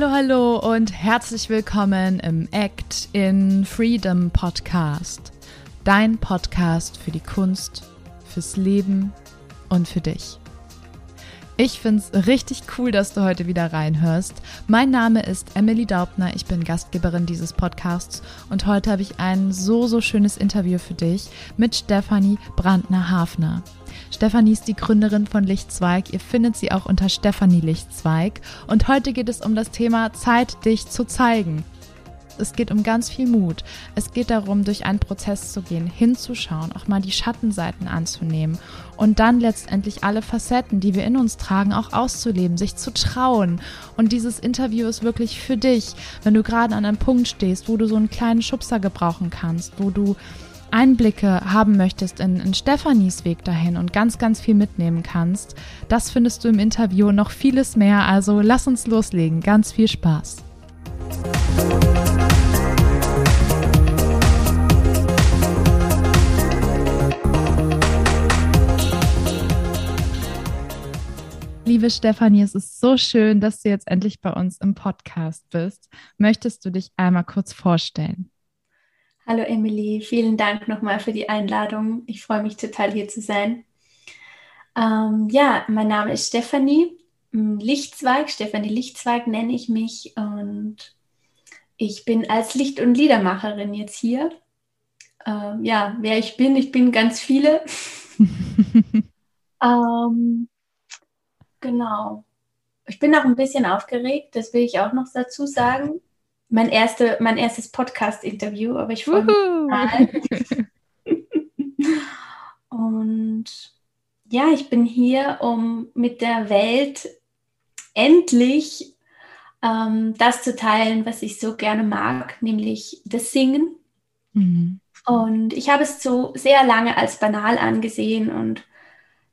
Hallo, hallo und herzlich willkommen im Act in Freedom Podcast. Dein Podcast für die Kunst, fürs Leben und für dich. Ich finde es richtig cool, dass du heute wieder reinhörst. Mein Name ist Emily Daubner, ich bin Gastgeberin dieses Podcasts und heute habe ich ein so, so schönes Interview für dich mit Stefanie Brandner-Hafner. Stefanie ist die Gründerin von Lichtzweig. Ihr findet sie auch unter Stefanie Lichtzweig. Und heute geht es um das Thema Zeit, dich zu zeigen. Es geht um ganz viel Mut. Es geht darum, durch einen Prozess zu gehen, hinzuschauen, auch mal die Schattenseiten anzunehmen und dann letztendlich alle Facetten, die wir in uns tragen, auch auszuleben, sich zu trauen. Und dieses Interview ist wirklich für dich, wenn du gerade an einem Punkt stehst, wo du so einen kleinen Schubser gebrauchen kannst, wo du Einblicke haben möchtest in, in Stefanis Weg dahin und ganz, ganz viel mitnehmen kannst, das findest du im Interview noch vieles mehr. Also lass uns loslegen. Ganz viel Spaß. Liebe Stefanie, es ist so schön, dass du jetzt endlich bei uns im Podcast bist. Möchtest du dich einmal kurz vorstellen? Hallo Emily, vielen Dank nochmal für die Einladung. Ich freue mich total hier zu sein. Ähm, ja, mein Name ist Stefanie hm, Lichtzweig. Stefanie Lichtzweig nenne ich mich und ich bin als Licht- und Liedermacherin jetzt hier. Ähm, ja, wer ich bin, ich bin ganz viele. ähm, genau. Ich bin auch ein bisschen aufgeregt, das will ich auch noch dazu sagen mein, erste, mein erstes Podcast-Interview, aber ich freue mich Und ja, ich bin hier, um mit der Welt endlich ähm, das zu teilen, was ich so gerne mag, nämlich das Singen. Mhm. Und ich habe es so sehr lange als banal angesehen und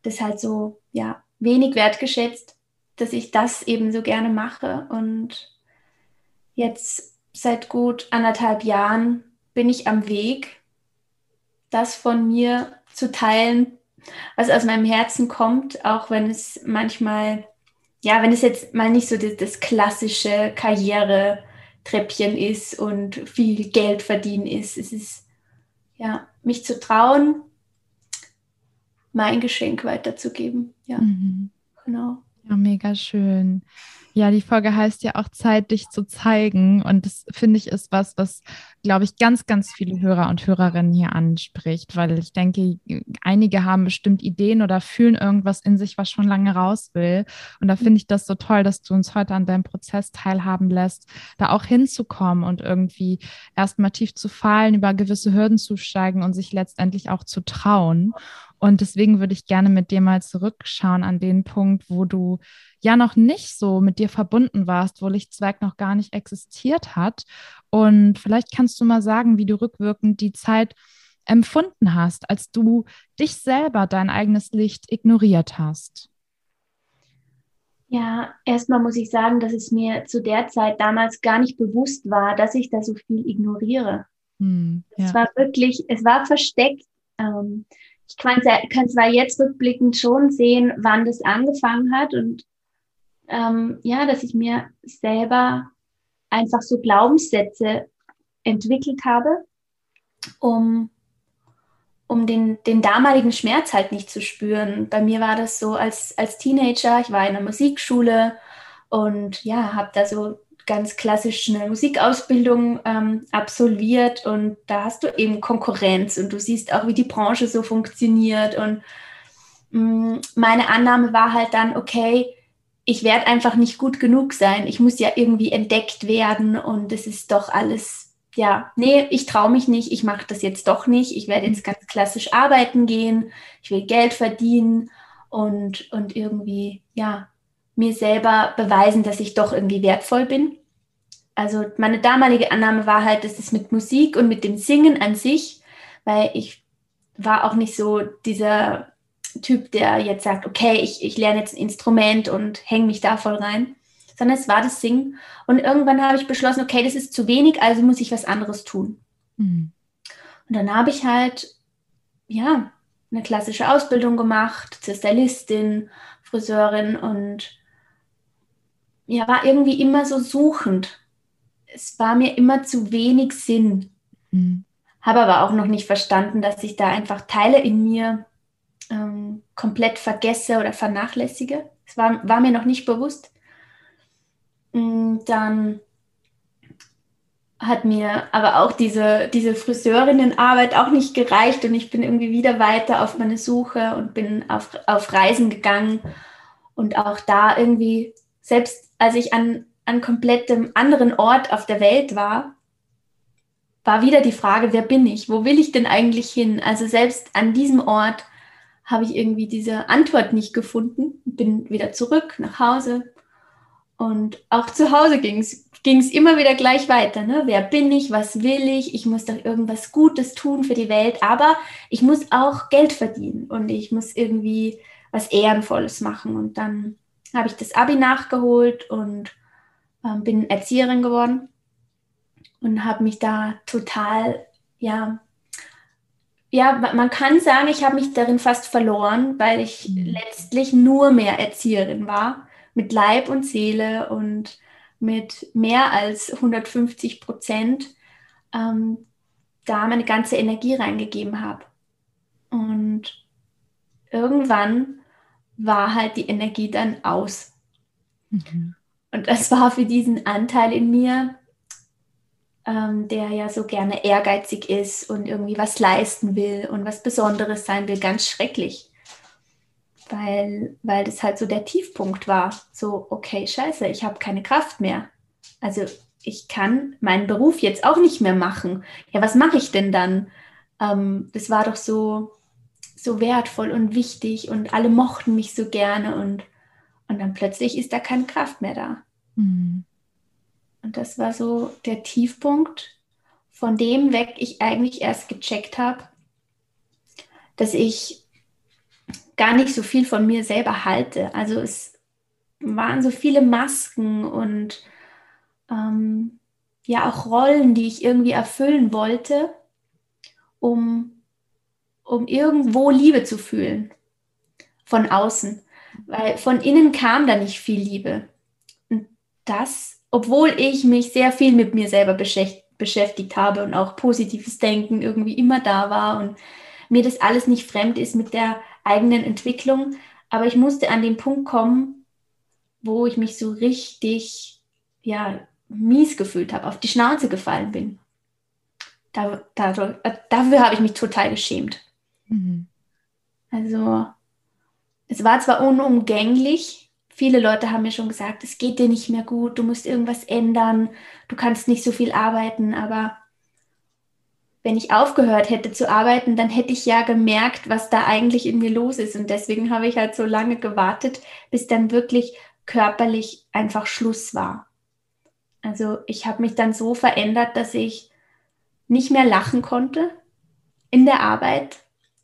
das halt so, ja, wenig wertgeschätzt, dass ich das eben so gerne mache. Und jetzt seit gut anderthalb Jahren bin ich am Weg, das von mir zu teilen, was aus meinem Herzen kommt, auch wenn es manchmal, ja, wenn es jetzt mal nicht so das, das klassische Karrieretreppchen ist und viel Geld verdienen ist. Es ist, ja, mich zu trauen, mein Geschenk weiterzugeben. Ja, mhm. genau. Ja, mega schön. Ja, die Folge heißt ja auch Zeit, dich zu zeigen. Und das finde ich ist was, was, glaube ich, ganz, ganz viele Hörer und Hörerinnen hier anspricht, weil ich denke, einige haben bestimmt Ideen oder fühlen irgendwas in sich, was schon lange raus will. Und da finde ich das so toll, dass du uns heute an deinem Prozess teilhaben lässt, da auch hinzukommen und irgendwie erstmal tief zu fallen, über gewisse Hürden zu steigen und sich letztendlich auch zu trauen. Und deswegen würde ich gerne mit dir mal zurückschauen an den Punkt, wo du ja noch nicht so mit dir verbunden warst, wo Lichtzwerg noch gar nicht existiert hat. Und vielleicht kannst du mal sagen, wie du rückwirkend die Zeit empfunden hast, als du dich selber, dein eigenes Licht ignoriert hast. Ja, erstmal muss ich sagen, dass es mir zu der Zeit damals gar nicht bewusst war, dass ich da so viel ignoriere. Hm, ja. Es war wirklich, es war versteckt. Ähm, ich kann, zwar jetzt rückblickend schon sehen, wann das angefangen hat und ähm, ja, dass ich mir selber einfach so Glaubenssätze entwickelt habe, um, um den, den damaligen Schmerz halt nicht zu spüren. Bei mir war das so als, als Teenager, ich war in der Musikschule und ja, habe da so ganz klassisch eine Musikausbildung ähm, absolviert und da hast du eben Konkurrenz und du siehst auch, wie die Branche so funktioniert und mh, mm, meine Annahme war halt dann, okay, ich werde einfach nicht gut genug sein. Ich muss ja irgendwie entdeckt werden und es ist doch alles, ja, nee, ich traue mich nicht, ich mache das jetzt doch nicht. Ich werde jetzt ganz klassisch arbeiten gehen, ich will Geld verdienen und, und irgendwie, ja, mir selber beweisen, dass ich doch irgendwie wertvoll bin. Also meine damalige Annahme war halt, dass es mit Musik und mit dem Singen an sich, weil ich war auch nicht so dieser Typ, der jetzt sagt, okay, ich, ich lerne jetzt ein Instrument und hänge mich da voll rein, sondern es war das Singen. Und irgendwann habe ich beschlossen, okay, das ist zu wenig, also muss ich was anderes tun. Mhm. Und dann habe ich halt, ja, eine klassische Ausbildung gemacht zur Stylistin, Friseurin und ja, war irgendwie immer so suchend. Es war mir immer zu wenig Sinn. Mhm. Habe aber auch noch nicht verstanden, dass ich da einfach Teile in mir ähm, komplett vergesse oder vernachlässige. Es war, war mir noch nicht bewusst. Und mm, dann hat mir aber auch diese, diese Friseurinnenarbeit auch nicht gereicht und ich bin irgendwie wieder weiter auf meine Suche und bin auf, auf Reisen gegangen und auch da irgendwie, selbst als ich an, an komplettem anderen Ort auf der Welt war, war wieder die Frage, wer bin ich? Wo will ich denn eigentlich hin? Also selbst an diesem Ort habe ich irgendwie diese Antwort nicht gefunden, bin wieder zurück nach Hause. Und auch zu Hause ging es immer wieder gleich weiter. Ne? Wer bin ich? Was will ich? Ich muss doch irgendwas Gutes tun für die Welt, aber ich muss auch Geld verdienen und ich muss irgendwie was Ehrenvolles machen. Und dann habe ich das Abi nachgeholt und äh, bin Erzieherin geworden und habe mich da total, ja, ja, man kann sagen, ich habe mich darin fast verloren, weil ich mhm. letztlich nur mehr Erzieherin war, mit Leib und Seele und mit mehr als 150 Prozent ähm, da meine ganze Energie reingegeben habe. Und irgendwann war halt die Energie dann aus. Mhm. Und das war für diesen Anteil in mir ähm, der ja so gerne ehrgeizig ist und irgendwie was leisten will und was Besonderes sein will, ganz schrecklich. Weil, weil das halt so der Tiefpunkt war. So, okay, scheiße, ich habe keine Kraft mehr. Also ich kann meinen Beruf jetzt auch nicht mehr machen. Ja, was mache ich denn dann? Ähm, das war doch so, so wertvoll und wichtig und alle mochten mich so gerne und, und dann plötzlich ist da keine Kraft mehr da. Mhm. Und das war so der Tiefpunkt, von dem weg ich eigentlich erst gecheckt habe, dass ich gar nicht so viel von mir selber halte. Also es waren so viele Masken und ähm, ja auch Rollen, die ich irgendwie erfüllen wollte, um, um irgendwo Liebe zu fühlen von außen. Weil von innen kam da nicht viel Liebe. Und das obwohl ich mich sehr viel mit mir selber beschäftigt habe und auch positives Denken irgendwie immer da war und mir das alles nicht fremd ist mit der eigenen Entwicklung. Aber ich musste an den Punkt kommen, wo ich mich so richtig, ja, mies gefühlt habe, auf die Schnauze gefallen bin. Da, da, dafür habe ich mich total geschämt. Mhm. Also, es war zwar unumgänglich, Viele Leute haben mir schon gesagt, es geht dir nicht mehr gut, du musst irgendwas ändern, du kannst nicht so viel arbeiten, aber wenn ich aufgehört hätte zu arbeiten, dann hätte ich ja gemerkt, was da eigentlich in mir los ist. Und deswegen habe ich halt so lange gewartet, bis dann wirklich körperlich einfach Schluss war. Also ich habe mich dann so verändert, dass ich nicht mehr lachen konnte in der Arbeit.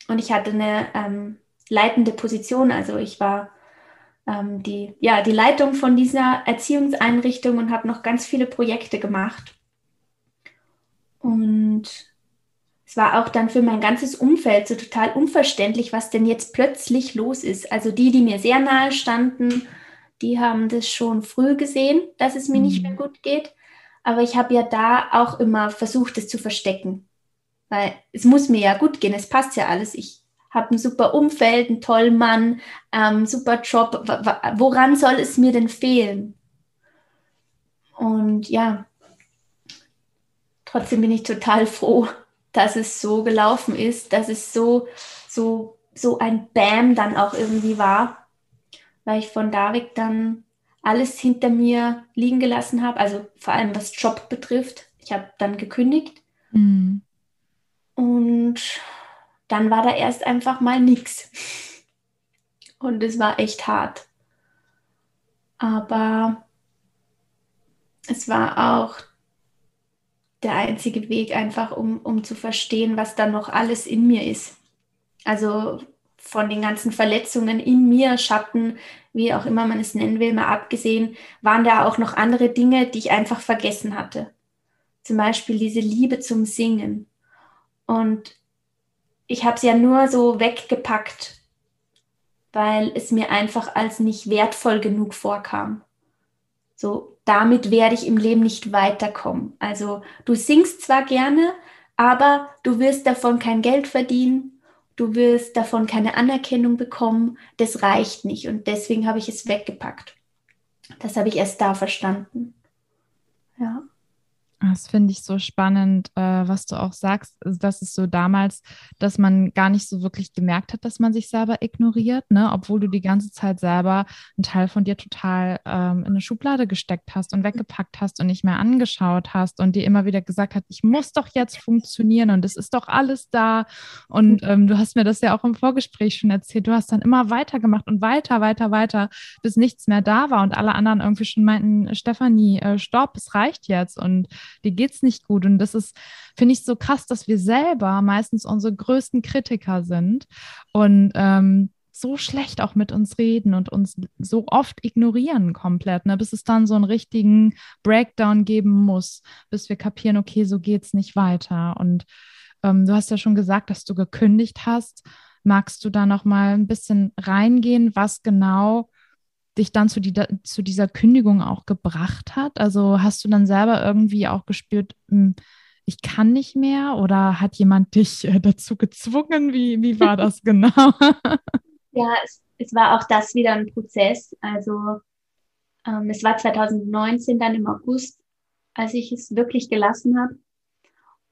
Und ich hatte eine ähm, leitende Position. Also ich war ähm, die, ja, die Leitung von dieser Erziehungseinrichtung und habe noch ganz viele Projekte gemacht. Und es war auch dann für mein ganzes Umfeld so total unverständlich, was denn jetzt plötzlich los ist. Also die, die mir sehr nahe standen, die haben das schon früh gesehen, dass es mir mhm. nicht mehr gut geht. Aber ich habe ja da auch immer versucht, es zu verstecken. Weil es muss mir ja gut gehen, es passt ja alles. Ich habe ein super Umfeld, einen tollen Mann, ähm, super Job. Woran soll es mir denn fehlen? Und ja, trotzdem bin ich total froh, dass es so gelaufen ist, dass es so, so, so ein Bam dann auch irgendwie war, weil ich von David dann alles hinter mir liegen gelassen habe, also vor allem was Job betrifft. Ich habe dann gekündigt. Mhm. Und dann war da erst einfach mal nichts. Und es war echt hart. Aber es war auch der einzige Weg, einfach um, um zu verstehen, was da noch alles in mir ist. Also von den ganzen Verletzungen in mir, Schatten, wie auch immer man es nennen will, mal abgesehen, waren da auch noch andere Dinge, die ich einfach vergessen hatte. Zum Beispiel diese Liebe zum Singen. Und ich habe es ja nur so weggepackt, weil es mir einfach als nicht wertvoll genug vorkam. So, damit werde ich im Leben nicht weiterkommen. Also du singst zwar gerne, aber du wirst davon kein Geld verdienen, du wirst davon keine Anerkennung bekommen, das reicht nicht und deswegen habe ich es weggepackt. Das habe ich erst da verstanden. Ja. Das finde ich so spannend, äh, was du auch sagst. Also, das ist so damals, dass man gar nicht so wirklich gemerkt hat, dass man sich selber ignoriert, ne? obwohl du die ganze Zeit selber einen Teil von dir total ähm, in eine Schublade gesteckt hast und weggepackt hast und nicht mehr angeschaut hast und dir immer wieder gesagt hast, ich muss doch jetzt funktionieren und es ist doch alles da. Und ähm, du hast mir das ja auch im Vorgespräch schon erzählt. Du hast dann immer weitergemacht und weiter, weiter, weiter, bis nichts mehr da war und alle anderen irgendwie schon meinten, Stefanie, äh, stopp, es reicht jetzt. Und dir geht's nicht gut. Und das ist, finde ich, so krass, dass wir selber meistens unsere größten Kritiker sind und ähm, so schlecht auch mit uns reden und uns so oft ignorieren komplett, ne, bis es dann so einen richtigen Breakdown geben muss, bis wir kapieren, okay, so geht's nicht weiter. Und ähm, du hast ja schon gesagt, dass du gekündigt hast. Magst du da noch mal ein bisschen reingehen, was genau dich dann zu, die, zu dieser Kündigung auch gebracht hat? Also hast du dann selber irgendwie auch gespürt, hm, ich kann nicht mehr oder hat jemand dich äh, dazu gezwungen? Wie, wie war das genau? ja, es, es war auch das wieder ein Prozess. Also ähm, es war 2019 dann im August, als ich es wirklich gelassen habe.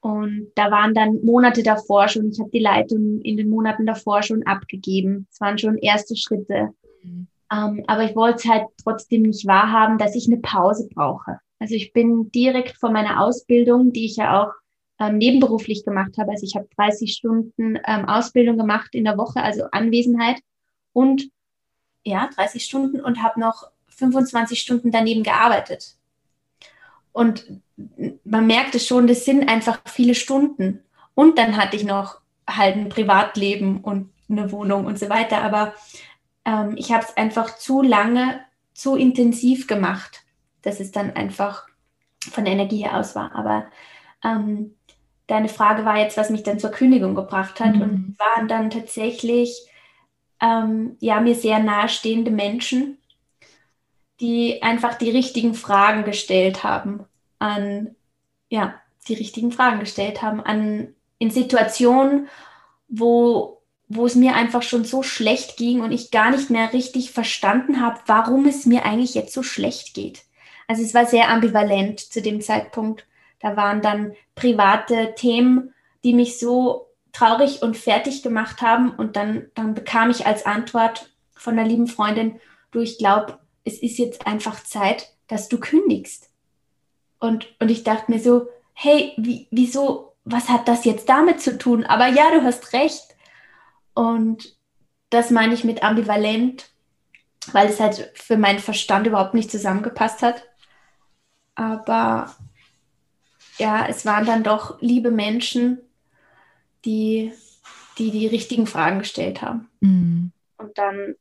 Und da waren dann Monate davor schon, ich habe die Leitung in den Monaten davor schon abgegeben. Es waren schon erste Schritte. Mhm. Ähm, aber ich wollte es halt trotzdem nicht wahrhaben, dass ich eine Pause brauche. Also ich bin direkt von meiner Ausbildung, die ich ja auch ähm, nebenberuflich gemacht habe. Also ich habe 30 Stunden ähm, Ausbildung gemacht in der Woche, also Anwesenheit und ja, 30 Stunden und habe noch 25 Stunden daneben gearbeitet. Und man merkte schon, das sind einfach viele Stunden. Und dann hatte ich noch halt ein Privatleben und eine Wohnung und so weiter. Aber ähm, ich habe es einfach zu lange, zu intensiv gemacht, dass es dann einfach von der Energie her aus war. Aber ähm, deine Frage war jetzt, was mich dann zur Kündigung gebracht hat mhm. und waren dann tatsächlich ähm, ja mir sehr nahestehende Menschen, die einfach die richtigen Fragen gestellt haben an ja die richtigen Fragen gestellt haben an in Situationen, wo wo es mir einfach schon so schlecht ging und ich gar nicht mehr richtig verstanden habe, warum es mir eigentlich jetzt so schlecht geht. Also es war sehr ambivalent zu dem Zeitpunkt. Da waren dann private Themen, die mich so traurig und fertig gemacht haben und dann, dann bekam ich als Antwort von einer lieben Freundin, du, ich glaube, es ist jetzt einfach Zeit, dass du kündigst. Und, und ich dachte mir so, hey, wie, wieso, was hat das jetzt damit zu tun? Aber ja, du hast recht und das meine ich mit ambivalent, weil es halt für meinen Verstand überhaupt nicht zusammengepasst hat. Aber ja, es waren dann doch liebe Menschen, die die, die richtigen Fragen gestellt haben. Mhm. Und dann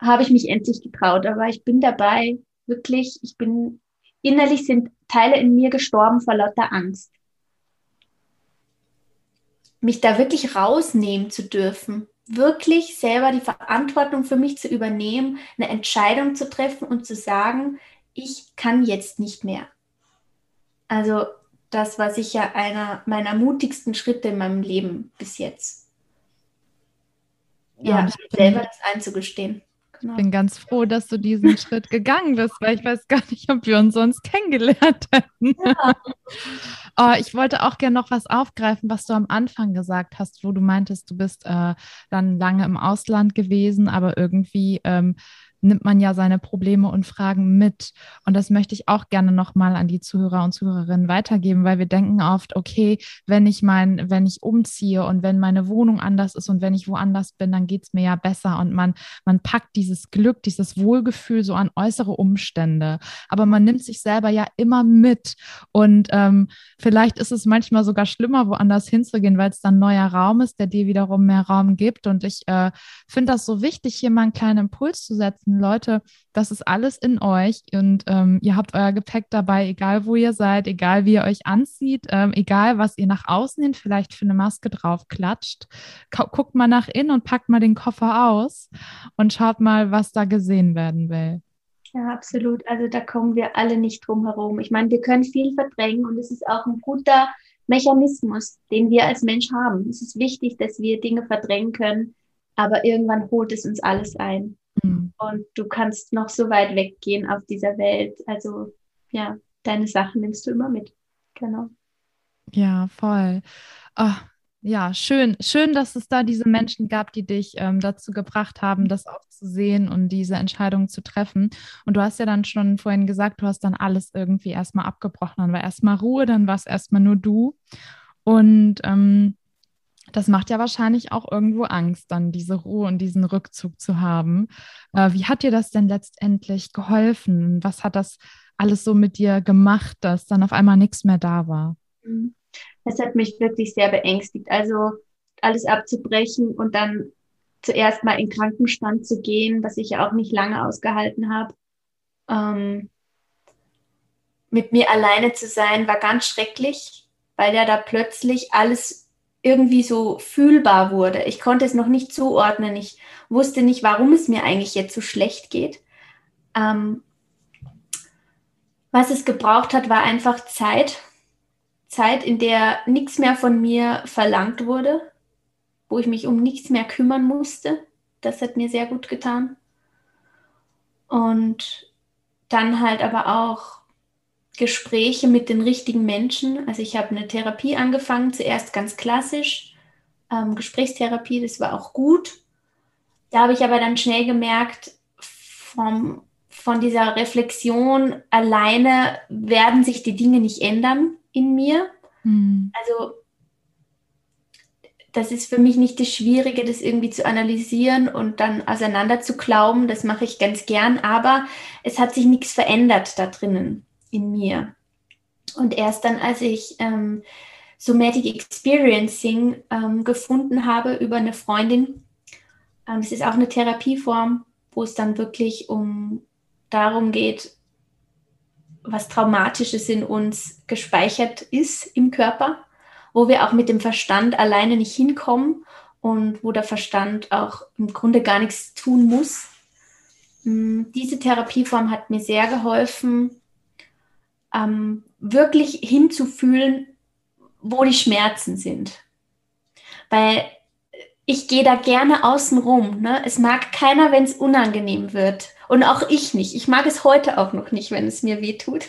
habe ich mich endlich getraut, aber ich bin dabei, wirklich, ich bin, innerlich sind Teile in mir gestorben vor lauter Angst. Mich da wirklich rausnehmen zu dürfen wirklich selber die Verantwortung für mich zu übernehmen, eine Entscheidung zu treffen und zu sagen, ich kann jetzt nicht mehr. Also das war sicher einer meiner mutigsten Schritte in meinem Leben bis jetzt. Ja, ja selber das einzugestehen. Genau. Ich bin ganz froh, dass du diesen Schritt gegangen bist, weil ich weiß gar nicht, ob wir uns sonst kennengelernt hätten. Ja. oh, ich wollte auch gerne noch was aufgreifen, was du am Anfang gesagt hast, wo du meintest, du bist äh, dann lange im Ausland gewesen, aber irgendwie ähm, nimmt man ja seine Probleme und Fragen mit. Und das möchte ich auch gerne nochmal an die Zuhörer und Zuhörerinnen weitergeben, weil wir denken oft, okay, wenn ich mein, wenn ich umziehe und wenn meine Wohnung anders ist und wenn ich woanders bin, dann geht es mir ja besser. Und man, man packt dieses Glück, dieses Wohlgefühl so an äußere Umstände. Aber man nimmt sich selber ja immer mit. Und ähm, vielleicht ist es manchmal sogar schlimmer, woanders hinzugehen, weil es dann neuer Raum ist, der dir wiederum mehr Raum gibt. Und ich äh, finde das so wichtig, hier mal einen kleinen Impuls zu setzen Leute, das ist alles in euch und ähm, ihr habt euer Gepäck dabei, egal wo ihr seid, egal wie ihr euch anzieht, ähm, egal was ihr nach außen hin vielleicht für eine Maske drauf klatscht. Guckt mal nach innen und packt mal den Koffer aus und schaut mal, was da gesehen werden will. Ja, absolut. Also da kommen wir alle nicht drum herum. Ich meine, wir können viel verdrängen und es ist auch ein guter Mechanismus, den wir als Mensch haben. Es ist wichtig, dass wir Dinge verdrängen können, aber irgendwann holt es uns alles ein. Mhm. Und du kannst noch so weit weggehen auf dieser Welt. Also ja, deine Sachen nimmst du immer mit. Genau. Ja, voll. Oh, ja, schön, schön, dass es da diese Menschen gab, die dich ähm, dazu gebracht haben, das auch zu sehen und diese Entscheidung zu treffen. Und du hast ja dann schon vorhin gesagt, du hast dann alles irgendwie erstmal abgebrochen. Dann war erstmal Ruhe, dann war es erstmal nur du. Und ähm, das macht ja wahrscheinlich auch irgendwo Angst, dann diese Ruhe und diesen Rückzug zu haben. Äh, wie hat dir das denn letztendlich geholfen? Was hat das alles so mit dir gemacht, dass dann auf einmal nichts mehr da war? Mhm das hat mich wirklich sehr beängstigt. Also alles abzubrechen und dann zuerst mal in Krankenstand zu gehen, was ich ja auch nicht lange ausgehalten habe. Ähm, mit mir alleine zu sein, war ganz schrecklich, weil ja da plötzlich alles irgendwie so fühlbar wurde. Ich konnte es noch nicht zuordnen. Ich wusste nicht, warum es mir eigentlich jetzt so schlecht geht. Ähm, was es gebraucht hat, war einfach Zeit Zeit, in der nichts mehr von mir verlangt wurde, wo ich mich um nichts mehr kümmern musste. Das hat mir sehr gut getan. Und dann halt aber auch Gespräche mit den richtigen Menschen. Also ich habe eine Therapie angefangen, zuerst ganz klassisch, ähm, Gesprächstherapie, das war auch gut. Da habe ich aber dann schnell gemerkt, vom, von dieser Reflexion alleine werden sich die Dinge nicht ändern in mir. Mhm. Also das ist für mich nicht das Schwierige, das irgendwie zu analysieren und dann auseinander zu glauben. Das mache ich ganz gern, aber es hat sich nichts verändert da drinnen in mir. Und erst dann, als ich ähm, Somatic Experiencing ähm, gefunden habe über eine Freundin, ähm, das ist auch eine Therapieform, wo es dann wirklich um darum geht, was Traumatisches in uns gespeichert ist im Körper, wo wir auch mit dem Verstand alleine nicht hinkommen und wo der Verstand auch im Grunde gar nichts tun muss. Mm, diese Therapieform hat mir sehr geholfen, ähm, wirklich hinzufühlen, wo die Schmerzen sind. Weil ich gehe da gerne außen rum. Ne? Es mag keiner, wenn es unangenehm wird. Und auch ich nicht. Ich mag es heute auch noch nicht, wenn es mir weh tut.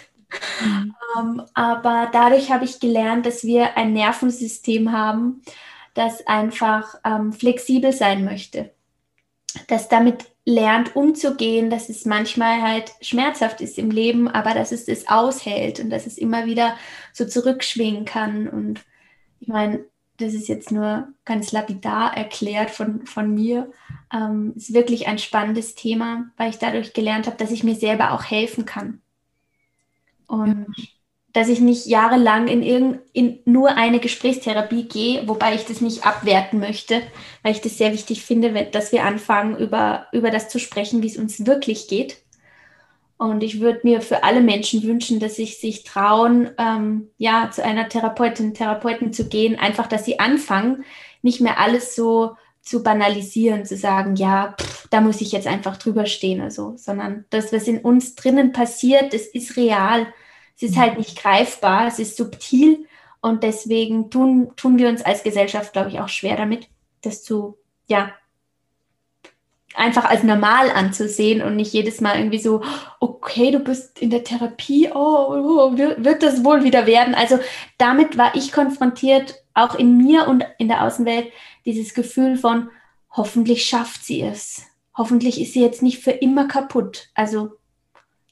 Mhm. Ähm, aber dadurch habe ich gelernt, dass wir ein Nervensystem haben, das einfach ähm, flexibel sein möchte. Das damit lernt umzugehen, dass es manchmal halt schmerzhaft ist im Leben, aber dass es das aushält und dass es immer wieder so zurückschwingen kann. Und ich meine, das ist jetzt nur ganz lapidar erklärt von, von mir, ähm, ist wirklich ein spannendes Thema, weil ich dadurch gelernt habe, dass ich mir selber auch helfen kann. Und ja. Dass ich nicht jahrelang in, irgend, in nur eine Gesprächstherapie gehe, wobei ich das nicht abwerten möchte, weil ich das sehr wichtig finde, dass wir anfangen, über, über das zu sprechen, wie es uns wirklich geht und ich würde mir für alle Menschen wünschen, dass sie sich trauen, ähm, ja, zu einer Therapeutin, Therapeuten zu gehen, einfach, dass sie anfangen, nicht mehr alles so zu banalisieren, zu sagen, ja, pff, da muss ich jetzt einfach drüber stehen oder so, sondern das, was in uns drinnen passiert, das ist real. Es ist halt nicht greifbar, es ist subtil und deswegen tun, tun wir uns als Gesellschaft, glaube ich, auch schwer damit, das zu, ja, einfach als normal anzusehen und nicht jedes Mal irgendwie so, okay, du bist in der Therapie, oh, oh, wird das wohl wieder werden? Also damit war ich konfrontiert, auch in mir und in der Außenwelt, dieses Gefühl von, hoffentlich schafft sie es. Hoffentlich ist sie jetzt nicht für immer kaputt. Also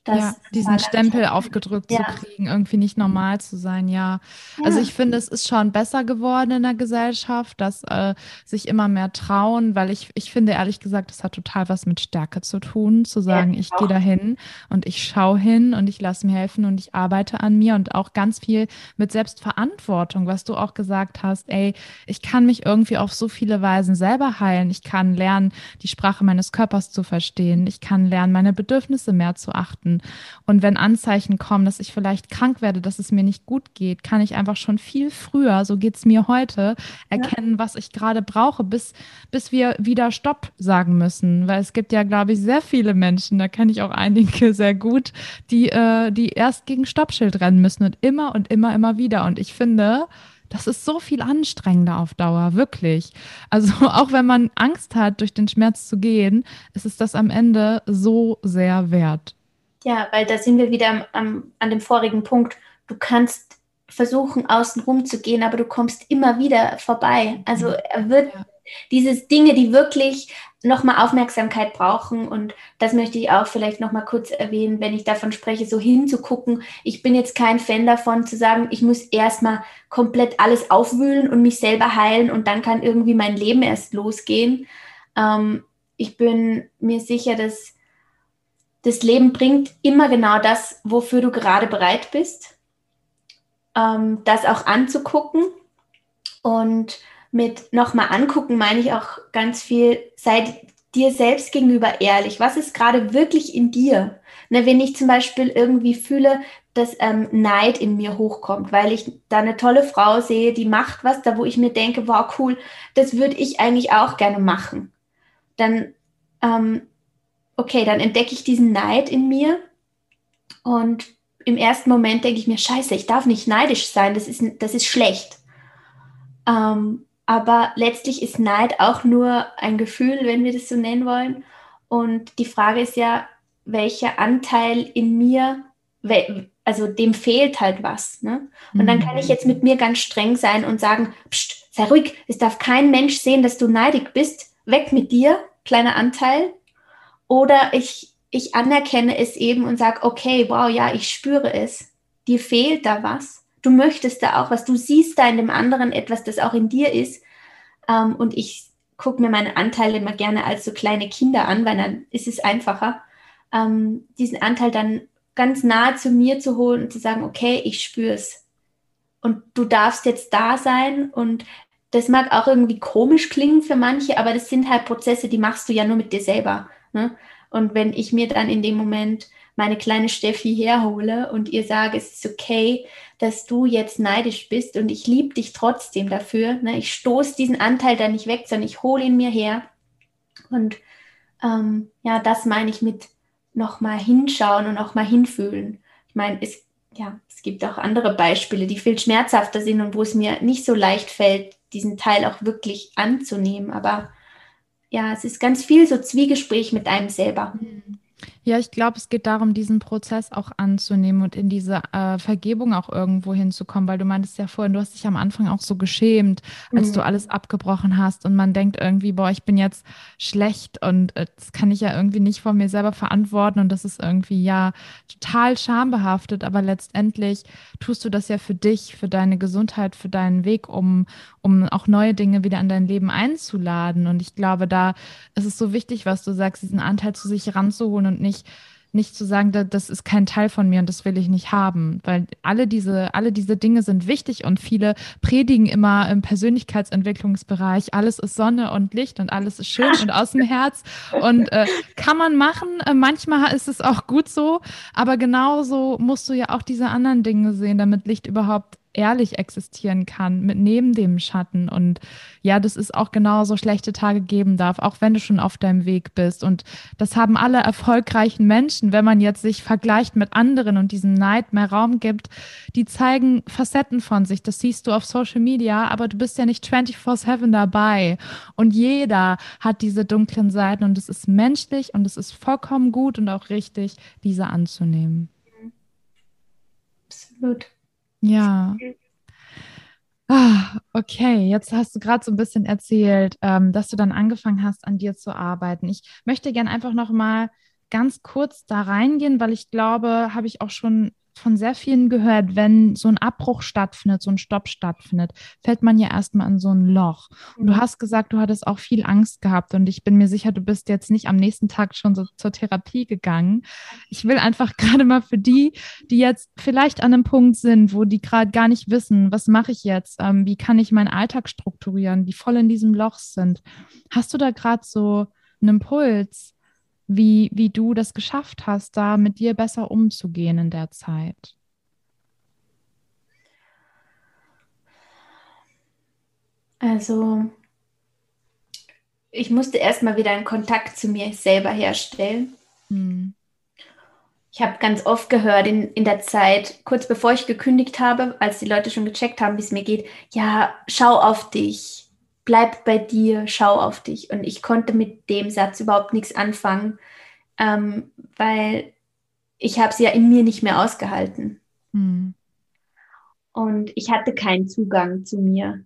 ja, diesen Stempel aufgedrückt ja. zu kriegen, irgendwie nicht normal zu sein, ja. ja. Also ich finde, es ist schon besser geworden in der Gesellschaft, dass äh, sich immer mehr trauen, weil ich, ich finde ehrlich gesagt, das hat total was mit Stärke zu tun, zu sagen, ich gehe da hin und ich schaue hin und ich lasse mir helfen und ich arbeite an mir und auch ganz viel mit Selbstverantwortung, was du auch gesagt hast, ey, ich kann mich irgendwie auf so viele Weisen selber heilen. Ich kann lernen, die Sprache meines Körpers zu verstehen. Ich kann lernen, meine Bedürfnisse mehr zu achten kann. Und wenn Anzeichen kommen, dass ich vielleicht krank werde, dass es mir nicht gut geht, kann ich einfach schon viel früher, so geht es mir heute, erkennen, ja. was ich gerade brauche, bis, bis wir wieder Stopp sagen müssen. Weil es gibt ja, glaube ich, sehr viele Menschen, da kenne ich auch einige sehr gut, die, äh, die erst gegen Stoppschild rennen müssen und immer und immer, immer wieder. Und ich finde, das ist so viel anstrengender auf Dauer, wirklich. Also auch wenn man Angst hat, durch den Schmerz zu gehen, ist es das am Ende so sehr wert. Ja, weil da sind wir wieder am, am, an dem vorigen Punkt. Du kannst versuchen, außen rum zu gehen, aber du kommst immer wieder vorbei. Also er wird ja. dieses Dinge, die wirklich nochmal Aufmerksamkeit brauchen. Und das möchte ich auch vielleicht nochmal kurz erwähnen, wenn ich davon spreche, so hinzugucken. Ich bin jetzt kein Fan davon zu sagen, ich muss erstmal komplett alles aufwühlen und mich selber heilen und dann kann irgendwie mein Leben erst losgehen. Ähm, ich bin mir sicher, dass das Leben bringt immer genau das, wofür du gerade bereit bist. Ähm, das auch anzugucken und mit nochmal angucken meine ich auch ganz viel, sei dir selbst gegenüber ehrlich. Was ist gerade wirklich in dir? Ne, wenn ich zum Beispiel irgendwie fühle, dass ähm, Neid in mir hochkommt, weil ich da eine tolle Frau sehe, die macht was, da wo ich mir denke, wow, cool, das würde ich eigentlich auch gerne machen. Dann, ähm, okay, dann entdecke ich diesen Neid in mir und im ersten Moment denke ich mir, scheiße, ich darf nicht neidisch sein, das ist, das ist schlecht. Ähm, aber letztlich ist Neid auch nur ein Gefühl, wenn wir das so nennen wollen. Und die Frage ist ja, welcher Anteil in mir, also dem fehlt halt was. Ne? Und dann kann ich jetzt mit mir ganz streng sein und sagen, Psst, sei ruhig, es darf kein Mensch sehen, dass du neidig bist, weg mit dir, kleiner Anteil. Oder ich, ich anerkenne es eben und sage, okay, wow, ja, ich spüre es. Dir fehlt da was du möchtest da auch was, du siehst da in dem anderen etwas, das auch in dir ist. Ähm, und ich gucke mir meine Anteile immer gerne als so kleine Kinder an, weil dann ist es einfacher, ähm, diesen Anteil dann ganz nahe zu mir zu holen und zu sagen, okay, ich spüre es. Und du darfst jetzt da sein und das mag auch irgendwie komisch klingen für manche, aber das sind halt Prozesse, die machst du ja nur mit dir selber. Ne? Und wenn ich mir dann in dem Moment meine kleine Steffi herhole und ihr sage, es ist okay, dass du jetzt neidisch bist und ich liebe dich trotzdem dafür. Ne? Ich stoße diesen Anteil da nicht weg, sondern ich hole ihn mir her. Und ähm, ja, das meine ich mit nochmal hinschauen und auch mal hinfühlen. Ich meine, es, ja, es gibt auch andere Beispiele, die viel schmerzhafter sind und wo es mir nicht so leicht fällt, diesen Teil auch wirklich anzunehmen. Aber ja, es ist ganz viel so Zwiegespräch mit einem selber. Mhm. Ja, ich glaube, es geht darum, diesen Prozess auch anzunehmen und in diese äh, Vergebung auch irgendwo hinzukommen, weil du meintest ja vorhin, du hast dich am Anfang auch so geschämt, als mhm. du alles abgebrochen hast und man denkt irgendwie, boah, ich bin jetzt schlecht und äh, das kann ich ja irgendwie nicht von mir selber verantworten und das ist irgendwie ja total schambehaftet, aber letztendlich tust du das ja für dich, für deine Gesundheit, für deinen Weg, um, um auch neue Dinge wieder in dein Leben einzuladen und ich glaube, da ist es so wichtig, was du sagst, diesen Anteil zu sich ranzuholen und nicht nicht, nicht zu sagen, das ist kein Teil von mir und das will ich nicht haben, weil alle diese, alle diese Dinge sind wichtig und viele predigen immer im Persönlichkeitsentwicklungsbereich, alles ist Sonne und Licht und alles ist schön und aus dem Herz und äh, kann man machen. Äh, manchmal ist es auch gut so, aber genauso musst du ja auch diese anderen Dinge sehen, damit Licht überhaupt ehrlich existieren kann, mit neben dem Schatten. Und ja, dass es auch genauso schlechte Tage geben darf, auch wenn du schon auf deinem Weg bist. Und das haben alle erfolgreichen Menschen, wenn man jetzt sich vergleicht mit anderen und diesem Neid mehr Raum gibt, die zeigen Facetten von sich. Das siehst du auf Social Media, aber du bist ja nicht 24-7 dabei. Und jeder hat diese dunklen Seiten und es ist menschlich und es ist vollkommen gut und auch richtig, diese anzunehmen. Absolut. Ja. Ah, okay, jetzt hast du gerade so ein bisschen erzählt, ähm, dass du dann angefangen hast, an dir zu arbeiten. Ich möchte gerne einfach noch mal ganz kurz da reingehen, weil ich glaube, habe ich auch schon von sehr vielen gehört, wenn so ein Abbruch stattfindet, so ein Stopp stattfindet, fällt man ja erstmal in so ein Loch. Und du mhm. hast gesagt, du hattest auch viel Angst gehabt und ich bin mir sicher, du bist jetzt nicht am nächsten Tag schon so zur Therapie gegangen. Ich will einfach gerade mal für die, die jetzt vielleicht an einem Punkt sind, wo die gerade gar nicht wissen, was mache ich jetzt, ähm, wie kann ich meinen Alltag strukturieren, die voll in diesem Loch sind. Hast du da gerade so einen Impuls? Wie, wie du das geschafft hast, da mit dir besser umzugehen in der Zeit. Also, ich musste erstmal wieder einen Kontakt zu mir selber herstellen. Hm. Ich habe ganz oft gehört in, in der Zeit, kurz bevor ich gekündigt habe, als die Leute schon gecheckt haben, wie es mir geht, ja, schau auf dich, bleib bei dir, schau auf dich. Und ich konnte mit dem Satz überhaupt nichts anfangen, ähm, weil ich habe es ja in mir nicht mehr ausgehalten. Hm. Und ich hatte keinen Zugang zu mir.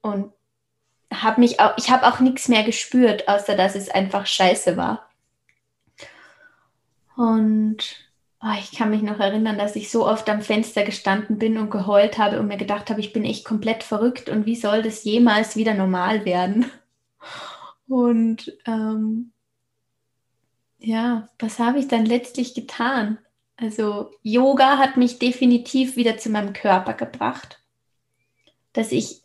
Und habe mich auch, ich habe auch nichts mehr gespürt, außer dass es einfach scheiße war. Und oh, ich kann mich noch erinnern, dass ich so oft am Fenster gestanden bin und geheult habe und mir gedacht habe, ich bin echt komplett verrückt und wie soll das jemals wieder normal werden? Und ähm, ja, was habe ich dann letztlich getan? Also Yoga hat mich definitiv wieder zu meinem Körper gebracht, dass ich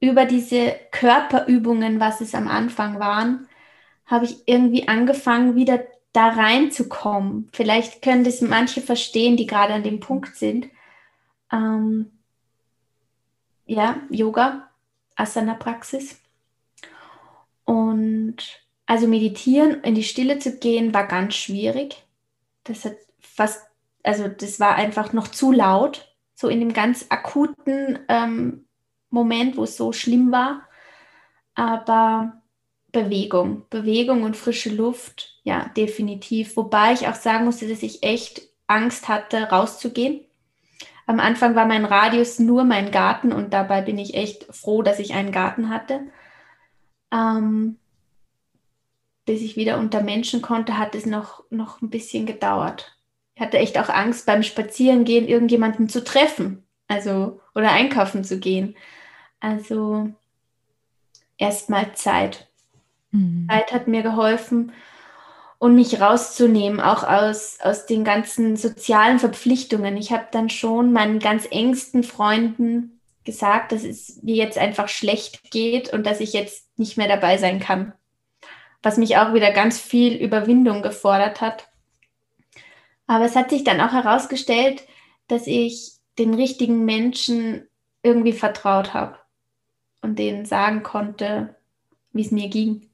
über diese Körperübungen, was es am Anfang waren, habe ich irgendwie angefangen, wieder da reinzukommen. Vielleicht können das manche verstehen, die gerade an dem Punkt sind. Ähm, ja, Yoga, Asana-Praxis. Und also meditieren, in die Stille zu gehen, war ganz schwierig. Das hat fast, also das war einfach noch zu laut, so in dem ganz akuten ähm, Moment, wo es so schlimm war. Aber Bewegung, Bewegung und frische Luft, ja, definitiv. Wobei ich auch sagen musste, dass ich echt Angst hatte, rauszugehen. Am Anfang war mein Radius nur mein Garten und dabei bin ich echt froh, dass ich einen Garten hatte. Ähm, bis ich wieder unter Menschen konnte, hat es noch, noch ein bisschen gedauert. Ich hatte echt auch Angst beim Spazierengehen irgendjemanden zu treffen, also oder einkaufen zu gehen. Also erstmal Zeit. Mhm. Zeit hat mir geholfen und mich rauszunehmen, auch aus, aus den ganzen sozialen Verpflichtungen. Ich habe dann schon meinen ganz engsten Freunden gesagt, dass es mir jetzt einfach schlecht geht und dass ich jetzt nicht mehr dabei sein kann. Was mich auch wieder ganz viel Überwindung gefordert hat. Aber es hat sich dann auch herausgestellt, dass ich den richtigen Menschen irgendwie vertraut habe und denen sagen konnte, wie es mir ging.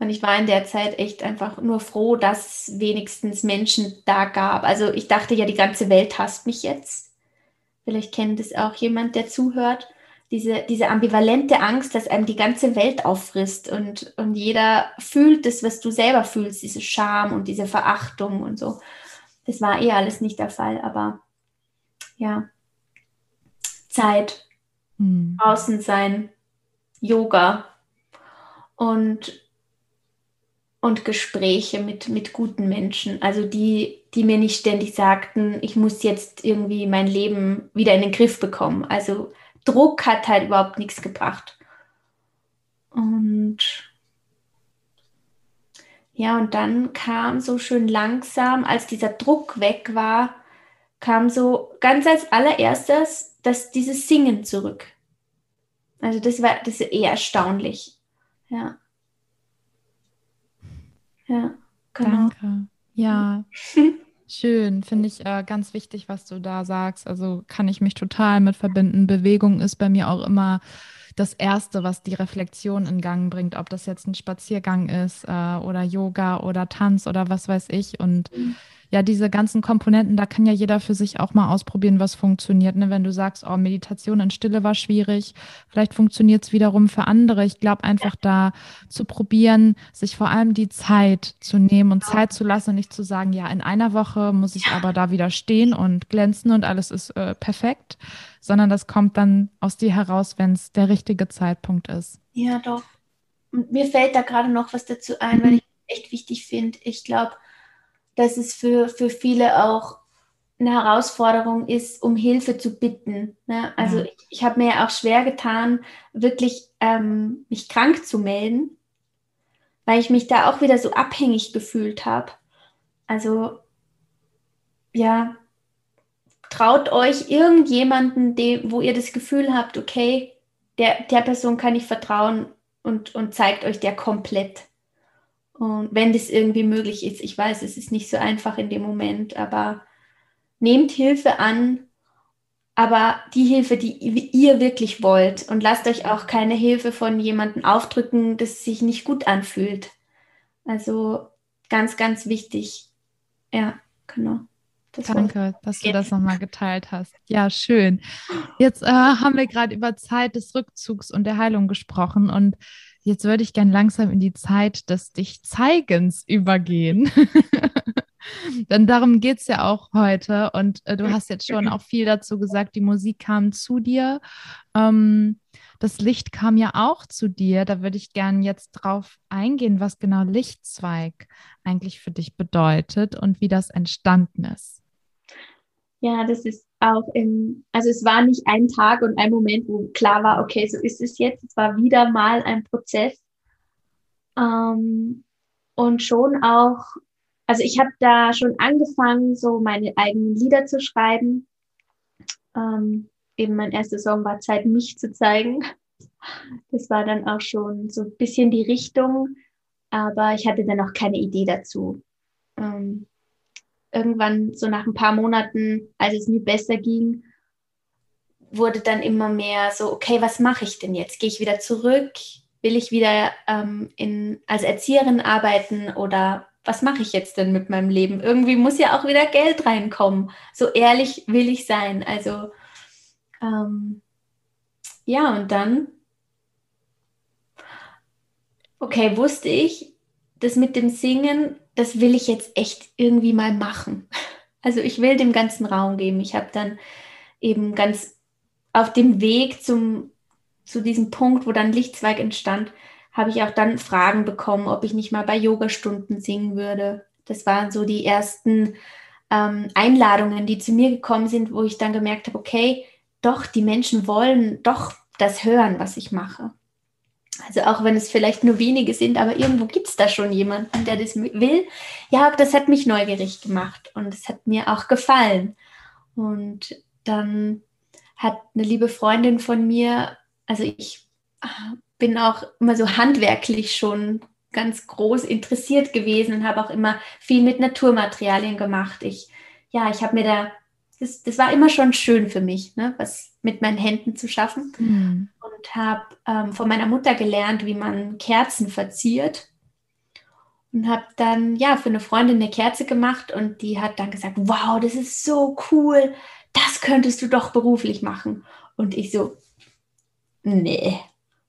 Und ich war in der Zeit echt einfach nur froh, dass es wenigstens Menschen da gab. Also ich dachte ja, die ganze Welt hasst mich jetzt. Vielleicht kennt es auch jemand, der zuhört. Diese, diese ambivalente Angst, dass einem die ganze Welt auffrisst und, und jeder fühlt das, was du selber fühlst, diese Scham und diese Verachtung und so. Das war eh alles nicht der Fall, aber ja, Zeit, hm. außen sein, Yoga und und Gespräche mit, mit guten Menschen. Also die, die mir nicht ständig sagten, ich muss jetzt irgendwie mein Leben wieder in den Griff bekommen. Also Druck hat halt überhaupt nichts gebracht. Und ja, und dann kam so schön langsam, als dieser Druck weg war, kam so ganz als allererstes das, dieses Singen zurück. Also das war das ist eher erstaunlich. Ja. Ja, genau. Danke. Ja. Schön, finde ich äh, ganz wichtig, was du da sagst. Also kann ich mich total mit verbinden. Bewegung ist bei mir auch immer das Erste, was die Reflexion in Gang bringt, ob das jetzt ein Spaziergang ist äh, oder Yoga oder Tanz oder was weiß ich. Und mhm ja, diese ganzen Komponenten, da kann ja jeder für sich auch mal ausprobieren, was funktioniert. Ne? Wenn du sagst, oh, Meditation in Stille war schwierig, vielleicht funktioniert es wiederum für andere. Ich glaube einfach da zu probieren, sich vor allem die Zeit zu nehmen und Zeit zu lassen und nicht zu sagen, ja, in einer Woche muss ich aber da wieder stehen und glänzen und alles ist äh, perfekt, sondern das kommt dann aus dir heraus, wenn es der richtige Zeitpunkt ist. Ja, doch. Und mir fällt da gerade noch was dazu ein, mhm. weil ich echt wichtig finde. Ich glaube, dass es für, für viele auch eine Herausforderung ist, um Hilfe zu bitten. Ne? Also ja. ich, ich habe mir auch schwer getan, wirklich ähm, mich krank zu melden, weil ich mich da auch wieder so abhängig gefühlt habe. Also ja, traut euch irgendjemanden, dem, wo ihr das Gefühl habt, okay, der, der Person kann ich vertrauen und, und zeigt euch der komplett. Und wenn das irgendwie möglich ist, ich weiß, es ist nicht so einfach in dem Moment, aber nehmt Hilfe an, aber die Hilfe, die ihr wirklich wollt und lasst euch auch keine Hilfe von jemandem aufdrücken, das sich nicht gut anfühlt. Also ganz, ganz wichtig. Ja, genau. Das Danke, dass du das nochmal geteilt hast. Ja, schön. Jetzt äh, haben wir gerade über Zeit des Rückzugs und der Heilung gesprochen und Jetzt würde ich gern langsam in die Zeit des Dich-Zeigens übergehen. Denn darum geht es ja auch heute. Und äh, du hast jetzt schon auch viel dazu gesagt, die Musik kam zu dir. Ähm, das Licht kam ja auch zu dir. Da würde ich gern jetzt drauf eingehen, was genau Lichtzweig eigentlich für dich bedeutet und wie das entstanden ist. Ja, das ist auch im, also es war nicht ein Tag und ein Moment, wo klar war, okay, so ist es jetzt. Es war wieder mal ein Prozess. Ähm, und schon auch, also ich habe da schon angefangen, so meine eigenen Lieder zu schreiben. Ähm, eben mein erster Song war Zeit, mich zu zeigen. Das war dann auch schon so ein bisschen die Richtung, aber ich hatte dann noch keine Idee dazu. Ähm, irgendwann so nach ein paar Monaten, als es mir besser ging, wurde dann immer mehr so, okay, was mache ich denn jetzt? Gehe ich wieder zurück? Will ich wieder ähm, in, als Erzieherin arbeiten oder was mache ich jetzt denn mit meinem Leben? Irgendwie muss ja auch wieder Geld reinkommen. So ehrlich will ich sein. Also ähm, ja, und dann, okay, wusste ich, das mit dem Singen das will ich jetzt echt irgendwie mal machen. Also ich will dem ganzen Raum geben. Ich habe dann eben ganz auf dem Weg zum, zu diesem Punkt, wo dann Lichtzweig entstand, habe ich auch dann Fragen bekommen, ob ich nicht mal bei Yogastunden singen würde. Das waren so die ersten ähm, Einladungen, die zu mir gekommen sind, wo ich dann gemerkt habe, okay, doch, die Menschen wollen doch das hören, was ich mache. Also auch wenn es vielleicht nur wenige sind, aber irgendwo gibt es da schon jemanden, der das will. Ja, das hat mich neugierig gemacht und es hat mir auch gefallen. Und dann hat eine liebe Freundin von mir, also ich ah, bin auch immer so handwerklich schon ganz groß interessiert gewesen und habe auch immer viel mit Naturmaterialien gemacht. Ich, ja, ich habe mir da, das, das war immer schon schön für mich, ne, was mit meinen Händen zu schaffen. Mhm und habe ähm, von meiner Mutter gelernt, wie man Kerzen verziert. Und habe dann ja für eine Freundin eine Kerze gemacht und die hat dann gesagt, wow, das ist so cool, das könntest du doch beruflich machen. Und ich so, nee.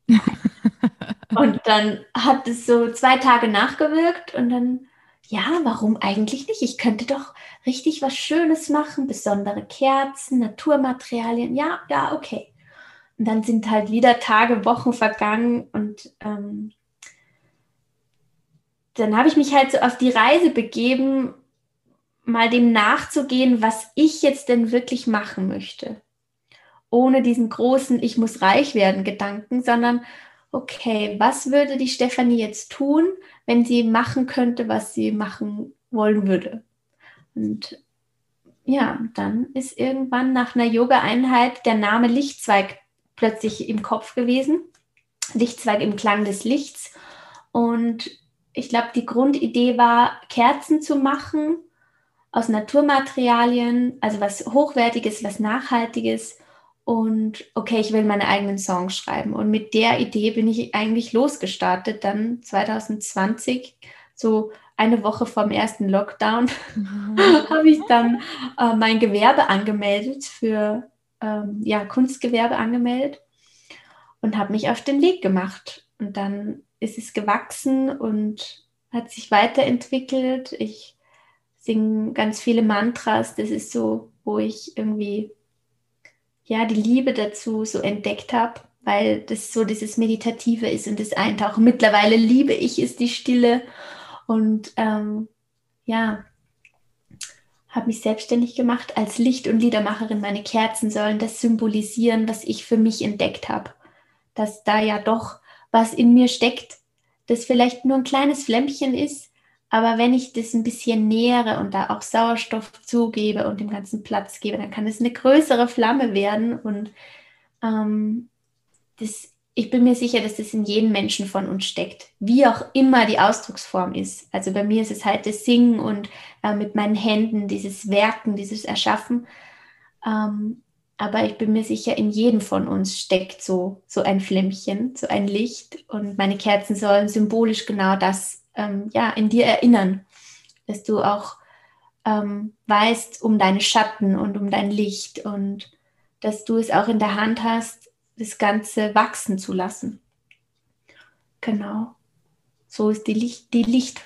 und dann hat es so zwei Tage nachgewirkt und dann, ja, warum eigentlich nicht? Ich könnte doch richtig was Schönes machen, besondere Kerzen, Naturmaterialien. Ja, ja, okay. Und dann sind halt wieder Tage, Wochen vergangen und ähm, dann habe ich mich halt so auf die Reise begeben, mal dem nachzugehen, was ich jetzt denn wirklich machen möchte. Ohne diesen großen Ich muss reich werden Gedanken, sondern okay, was würde die Stefanie jetzt tun, wenn sie machen könnte, was sie machen wollen würde? Und ja, dann ist irgendwann nach einer Yoga-Einheit der Name Lichtzweig plötzlich im Kopf gewesen. Lichtzweig im Klang des Lichts. Und ich glaube, die Grundidee war, Kerzen zu machen aus Naturmaterialien, also was Hochwertiges, was Nachhaltiges. Und okay, ich will meine eigenen Songs schreiben. Und mit der Idee bin ich eigentlich losgestartet, dann 2020, so eine Woche vom ersten Lockdown, habe ich dann äh, mein Gewerbe angemeldet für ähm, ja, Kunstgewerbe angemeldet und habe mich auf den Weg gemacht. Und dann ist es gewachsen und hat sich weiterentwickelt. Ich singe ganz viele Mantras. Das ist so, wo ich irgendwie ja die Liebe dazu so entdeckt habe, weil das so dieses Meditative ist und das Eintauchen. Mittlerweile liebe ich es, die Stille. Und ähm, ja, habe mich selbstständig gemacht als Licht- und Liedermacherin. Meine Kerzen sollen das symbolisieren, was ich für mich entdeckt habe. Dass da ja doch was in mir steckt, das vielleicht nur ein kleines Flämmchen ist, aber wenn ich das ein bisschen nähere und da auch Sauerstoff zugebe und dem ganzen Platz gebe, dann kann es eine größere Flamme werden und ähm, das ich bin mir sicher, dass das in jedem Menschen von uns steckt, wie auch immer die Ausdrucksform ist. Also bei mir ist es halt das Singen und äh, mit meinen Händen, dieses Werken, dieses Erschaffen. Ähm, aber ich bin mir sicher, in jedem von uns steckt so, so ein Flämmchen, so ein Licht. Und meine Kerzen sollen symbolisch genau das ähm, ja, in dir erinnern, dass du auch ähm, weißt um deine Schatten und um dein Licht und dass du es auch in der Hand hast, das Ganze wachsen zu lassen. Genau. So ist die Licht, die Licht-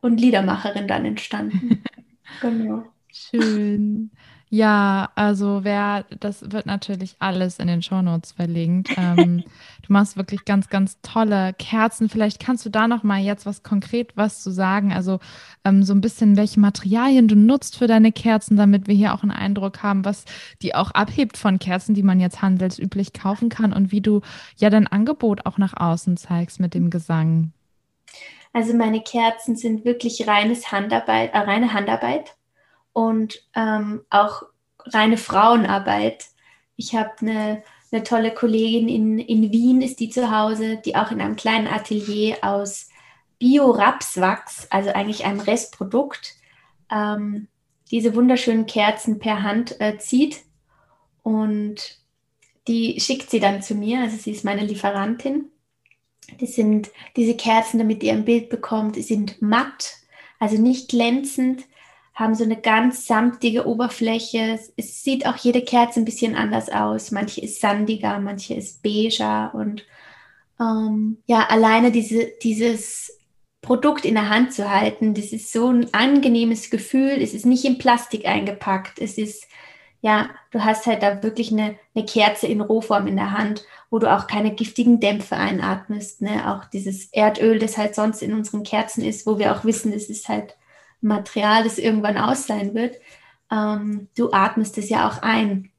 und Liedermacherin dann entstanden. genau. Schön. Ja, also wer, das wird natürlich alles in den Shownotes verlinkt. Ähm, du machst wirklich ganz, ganz tolle Kerzen. Vielleicht kannst du da noch mal jetzt was konkret was zu sagen. Also ähm, so ein bisschen, welche Materialien du nutzt für deine Kerzen, damit wir hier auch einen Eindruck haben, was die auch abhebt von Kerzen, die man jetzt handelsüblich kaufen kann und wie du ja dein Angebot auch nach außen zeigst mit dem Gesang. Also meine Kerzen sind wirklich reines Handarbeit, äh, reine Handarbeit und ähm, auch reine Frauenarbeit. Ich habe eine, eine tolle Kollegin in, in Wien, ist die zu Hause, die auch in einem kleinen Atelier aus Bio-Rapswachs, also eigentlich einem Restprodukt, ähm, diese wunderschönen Kerzen per Hand äh, zieht und die schickt sie dann zu mir. Also sie ist meine Lieferantin. Die sind diese Kerzen, damit ihr ein Bild bekommt, die sind matt, also nicht glänzend, haben so eine ganz samtige Oberfläche. Es sieht auch jede Kerze ein bisschen anders aus. Manche ist sandiger, manche ist beiger und ähm, ja, alleine diese, dieses Produkt in der Hand zu halten, das ist so ein angenehmes Gefühl. Es ist nicht in Plastik eingepackt. Es ist, ja, du hast halt da wirklich eine, eine Kerze in Rohform in der Hand, wo du auch keine giftigen Dämpfe einatmest. Ne? Auch dieses Erdöl, das halt sonst in unseren Kerzen ist, wo wir auch wissen, es ist halt Material, das irgendwann aus sein wird, ähm, du atmest es ja auch ein,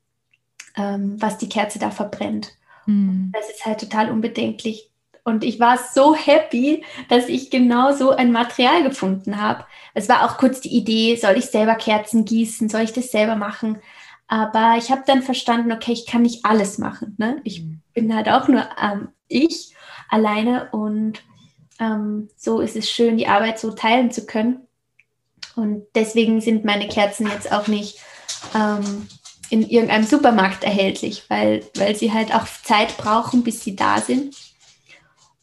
ähm, was die Kerze da verbrennt. Mhm. Das ist halt total unbedenklich. Und ich war so happy, dass ich genau so ein Material gefunden habe. Es war auch kurz die Idee, soll ich selber Kerzen gießen, soll ich das selber machen? Aber ich habe dann verstanden, okay, ich kann nicht alles machen. Ne? Ich mhm. bin halt auch nur ähm, ich alleine und ähm, so ist es schön, die Arbeit so teilen zu können. Und deswegen sind meine Kerzen jetzt auch nicht ähm, in irgendeinem Supermarkt erhältlich, weil, weil sie halt auch Zeit brauchen, bis sie da sind.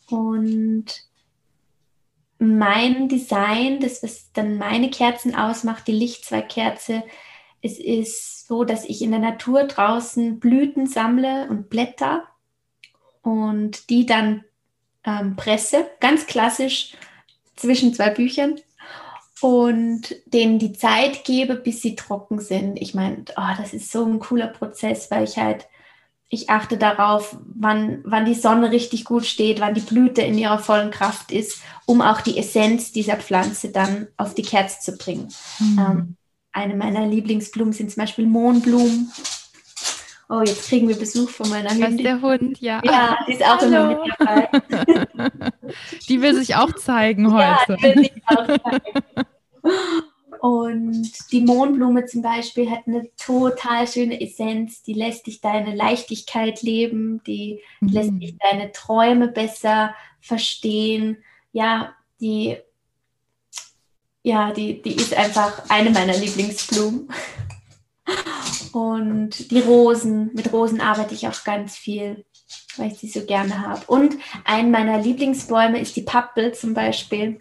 Und mein Design, das was dann meine Kerzen ausmacht, die Lichtzweigkerze, es ist so, dass ich in der Natur draußen Blüten sammle und Blätter und die dann ähm, presse, ganz klassisch zwischen zwei Büchern und denen die Zeit gebe, bis sie trocken sind. Ich meine, oh, das ist so ein cooler Prozess, weil ich halt, ich achte darauf, wann, wann die Sonne richtig gut steht, wann die Blüte in ihrer vollen Kraft ist, um auch die Essenz dieser Pflanze dann auf die Kerze zu bringen. Mhm. Ähm, eine meiner Lieblingsblumen sind zum Beispiel Mohnblumen. Oh, jetzt kriegen wir Besuch von meiner Hündin. Das ist der Hund, ja. Ja, die ist auch Hallo. immer mit dabei. Die will sich auch zeigen heute. Ja, die will sich auch zeigen. Und die Mohnblume zum Beispiel hat eine total schöne Essenz, die lässt dich deine Leichtigkeit leben, die mhm. lässt dich deine Träume besser verstehen. Ja, die, ja, die, die ist einfach eine meiner Lieblingsblumen. Und die Rosen, mit Rosen arbeite ich auch ganz viel, weil ich sie so gerne habe. Und ein meiner Lieblingsbäume ist die Pappel zum Beispiel.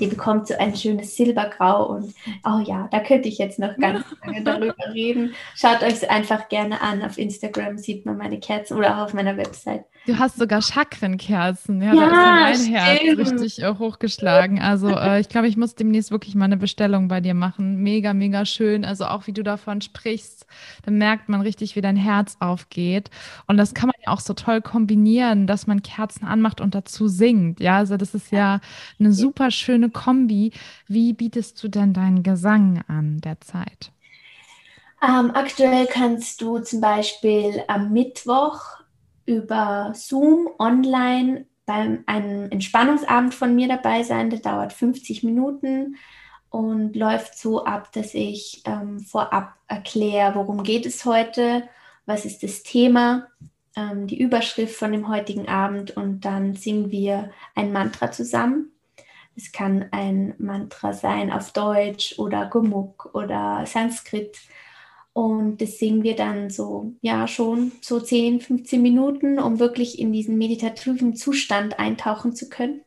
Die bekommt so ein schönes Silbergrau und oh ja, da könnte ich jetzt noch ganz lange darüber reden. Schaut euch es einfach gerne an. Auf Instagram sieht man meine Kerzen oder auch auf meiner Website. Du hast sogar Chakrenkerzen. Ja, ja da ist ja mein stimmt. Herz richtig äh, hochgeschlagen. Also äh, ich glaube, ich muss demnächst wirklich mal eine Bestellung bei dir machen. Mega, mega schön. Also auch wie du davon sprichst, dann merkt man richtig, wie dein Herz aufgeht. Und das kann man ja auch so toll kombinieren, dass man Kerzen anmacht und dazu singt. Ja, also das ist ja eine super schöne Kombi. Wie bietest du denn deinen Gesang an derzeit? Ähm, aktuell kannst du zum Beispiel am Mittwoch über Zoom online bei einem Entspannungsabend von mir dabei sein. Der dauert 50 Minuten und läuft so ab, dass ich ähm, vorab erkläre, worum geht es heute, was ist das Thema, ähm, die Überschrift von dem heutigen Abend und dann singen wir ein Mantra zusammen. Es kann ein Mantra sein auf Deutsch oder Gumuk oder Sanskrit. Und das singen wir dann so, ja, schon so 10, 15 Minuten, um wirklich in diesen meditativen Zustand eintauchen zu können.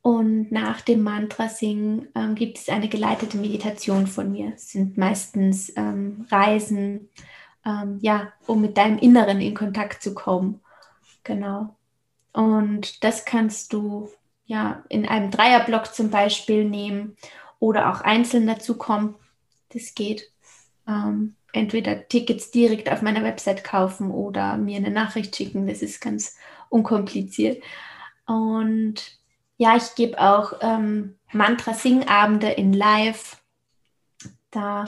Und nach dem Mantra singen ähm, gibt es eine geleitete Meditation von mir. Es sind meistens ähm, Reisen, ähm, ja, um mit deinem Inneren in Kontakt zu kommen. Genau. Und das kannst du ja in einem Dreierblock zum Beispiel nehmen oder auch einzeln dazu kommen. Das geht. Ähm, entweder Tickets direkt auf meiner Website kaufen oder mir eine Nachricht schicken. Das ist ganz unkompliziert. Und ja, ich gebe auch ähm, Mantra-Sing-Abende in Live. Da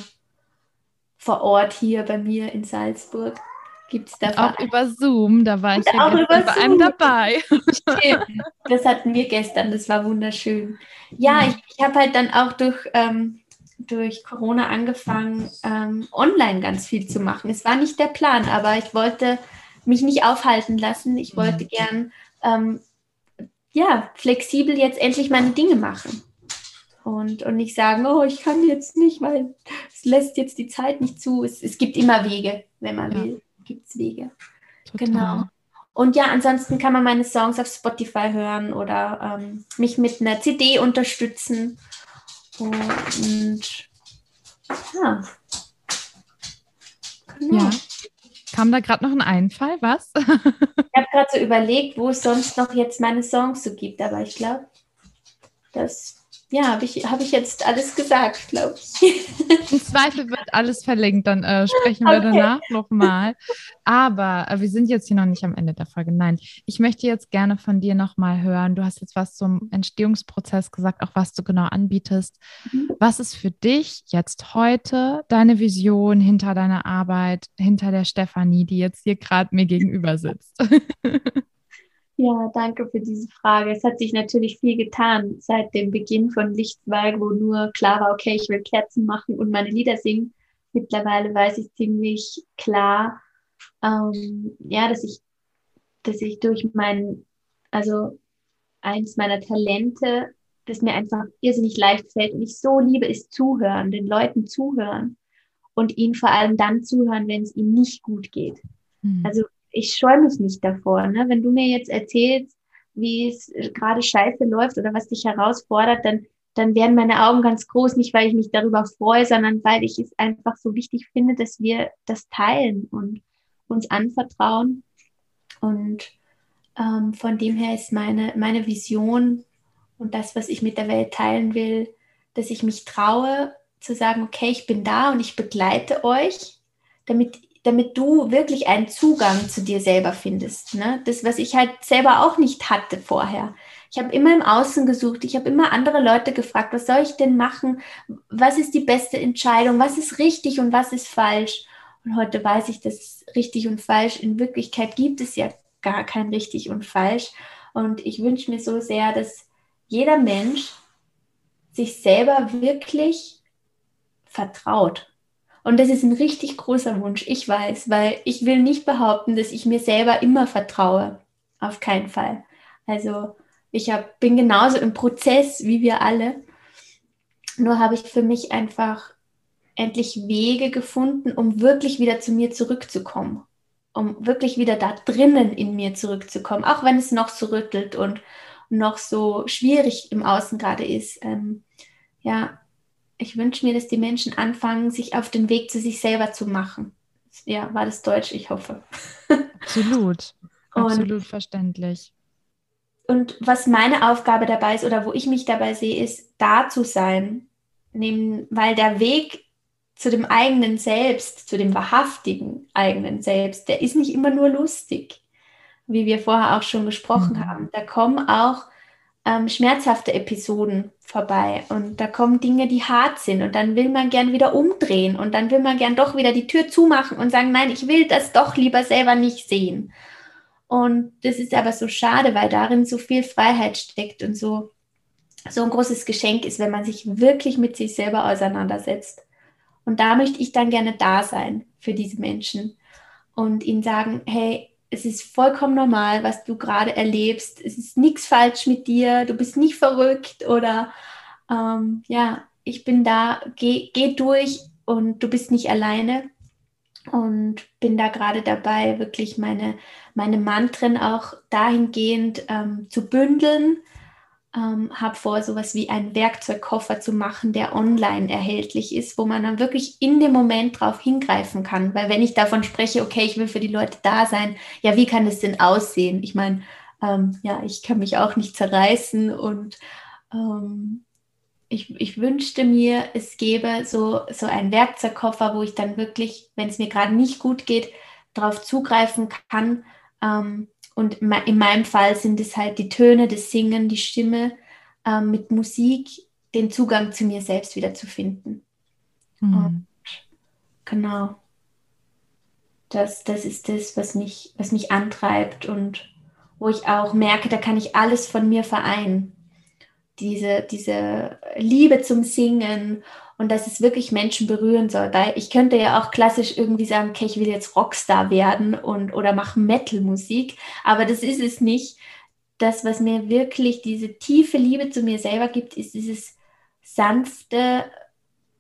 vor Ort hier bei mir in Salzburg gibt es da. Auch über Zoom, da war ich ja auch über bei einem dabei. Stimmt. Das hatten wir gestern, das war wunderschön. Ja, ich, ich habe halt dann auch durch, ähm, durch Corona angefangen, ähm, online ganz viel zu machen. Es war nicht der Plan, aber ich wollte mich nicht aufhalten lassen. Ich wollte mhm. gern ähm, ja, flexibel jetzt endlich meine Dinge machen und, und nicht sagen, oh, ich kann jetzt nicht, weil es lässt jetzt die Zeit nicht zu. Es, es gibt immer Wege, wenn man ja. will, gibt es Wege. Total. Genau. Und ja, ansonsten kann man meine Songs auf Spotify hören oder ähm, mich mit einer CD unterstützen. Und ja. Genau. Ja. Kam da gerade noch ein Einfall, was? ich habe gerade so überlegt, wo es sonst noch jetzt meine Songs so gibt, aber ich glaube, das ja, habe ich, hab ich jetzt alles gesagt, glaube ich. Im Zweifel wird alles verlinkt, dann äh, sprechen wir okay. danach nochmal. Aber äh, wir sind jetzt hier noch nicht am Ende der Folge. Nein, ich möchte jetzt gerne von dir nochmal hören. Du hast jetzt was zum Entstehungsprozess gesagt, auch was du genau anbietest. Mhm. Was ist für dich jetzt heute deine Vision hinter deiner Arbeit, hinter der Stefanie, die jetzt hier gerade mir gegenüber sitzt? Ja, danke für diese Frage. Es hat sich natürlich viel getan seit dem Beginn von Lichtzweig, wo nur klar war, okay, ich will Kerzen machen und meine Lieder singen. Mittlerweile weiß ich ziemlich klar, ähm, ja, dass ich, dass ich durch mein, also eins meiner Talente, das mir einfach irrsinnig leicht fällt und ich so liebe, ist zuhören, den Leuten zuhören und ihnen vor allem dann zuhören, wenn es ihnen nicht gut geht. Mhm. Also ich scheue mich nicht davor. Ne? Wenn du mir jetzt erzählst, wie es gerade scheiße läuft oder was dich herausfordert, dann, dann werden meine Augen ganz groß, nicht weil ich mich darüber freue, sondern weil ich es einfach so wichtig finde, dass wir das teilen und uns anvertrauen. Und ähm, von dem her ist meine, meine Vision und das, was ich mit der Welt teilen will, dass ich mich traue zu sagen, okay, ich bin da und ich begleite euch, damit damit du wirklich einen Zugang zu dir selber findest. Ne? Das, was ich halt selber auch nicht hatte vorher. Ich habe immer im Außen gesucht, ich habe immer andere Leute gefragt, was soll ich denn machen? Was ist die beste Entscheidung? Was ist richtig und was ist falsch? Und heute weiß ich, dass richtig und falsch in Wirklichkeit gibt es ja gar kein richtig und falsch. Und ich wünsche mir so sehr, dass jeder Mensch sich selber wirklich vertraut und das ist ein richtig großer Wunsch, ich weiß, weil ich will nicht behaupten, dass ich mir selber immer vertraue. Auf keinen Fall. Also ich hab, bin genauso im Prozess wie wir alle. Nur habe ich für mich einfach endlich Wege gefunden, um wirklich wieder zu mir zurückzukommen. Um wirklich wieder da drinnen in mir zurückzukommen. Auch wenn es noch so rüttelt und noch so schwierig im Außen gerade ist. Ähm, ja, ich wünsche mir, dass die Menschen anfangen, sich auf den Weg zu sich selber zu machen. Ja, war das Deutsch, ich hoffe. Absolut. Absolut und, verständlich. Und was meine Aufgabe dabei ist oder wo ich mich dabei sehe, ist, da zu sein. Nehmen, weil der Weg zu dem eigenen Selbst, zu dem wahrhaftigen eigenen Selbst, der ist nicht immer nur lustig, wie wir vorher auch schon gesprochen mhm. haben. Da kommen auch ähm, schmerzhafte Episoden vorbei und da kommen Dinge, die hart sind und dann will man gern wieder umdrehen und dann will man gern doch wieder die Tür zumachen und sagen, nein, ich will das doch lieber selber nicht sehen. Und das ist aber so schade, weil darin so viel Freiheit steckt und so, so ein großes Geschenk ist, wenn man sich wirklich mit sich selber auseinandersetzt. Und da möchte ich dann gerne da sein für diese Menschen und ihnen sagen, hey, es ist vollkommen normal, was du gerade erlebst. Es ist nichts falsch mit dir, du bist nicht verrückt oder ähm, ja, ich bin da, geh, geh durch und du bist nicht alleine. Und bin da gerade dabei, wirklich meine, meine Mantren auch dahingehend ähm, zu bündeln, ähm, habe vor, sowas wie einen Werkzeugkoffer zu machen, der online erhältlich ist, wo man dann wirklich in dem Moment drauf hingreifen kann. Weil wenn ich davon spreche, okay, ich will für die Leute da sein, ja, wie kann es denn aussehen? Ich meine, ähm, ja, ich kann mich auch nicht zerreißen und ähm, ich, ich wünschte mir, es gäbe so, so einen Werkzeugkoffer, wo ich dann wirklich, wenn es mir gerade nicht gut geht, darauf zugreifen kann, ähm, und in meinem Fall sind es halt die Töne, das Singen, die Stimme äh, mit Musik, den Zugang zu mir selbst wieder zu finden. Mhm. Und genau. Das, das ist das, was mich, was mich antreibt und wo ich auch merke, da kann ich alles von mir vereinen. Diese, diese Liebe zum Singen und dass es wirklich Menschen berühren soll. Weil ich könnte ja auch klassisch irgendwie sagen, okay, ich will jetzt Rockstar werden und oder mache Metal-Musik, aber das ist es nicht. Das, was mir wirklich diese tiefe Liebe zu mir selber gibt, ist dieses sanfte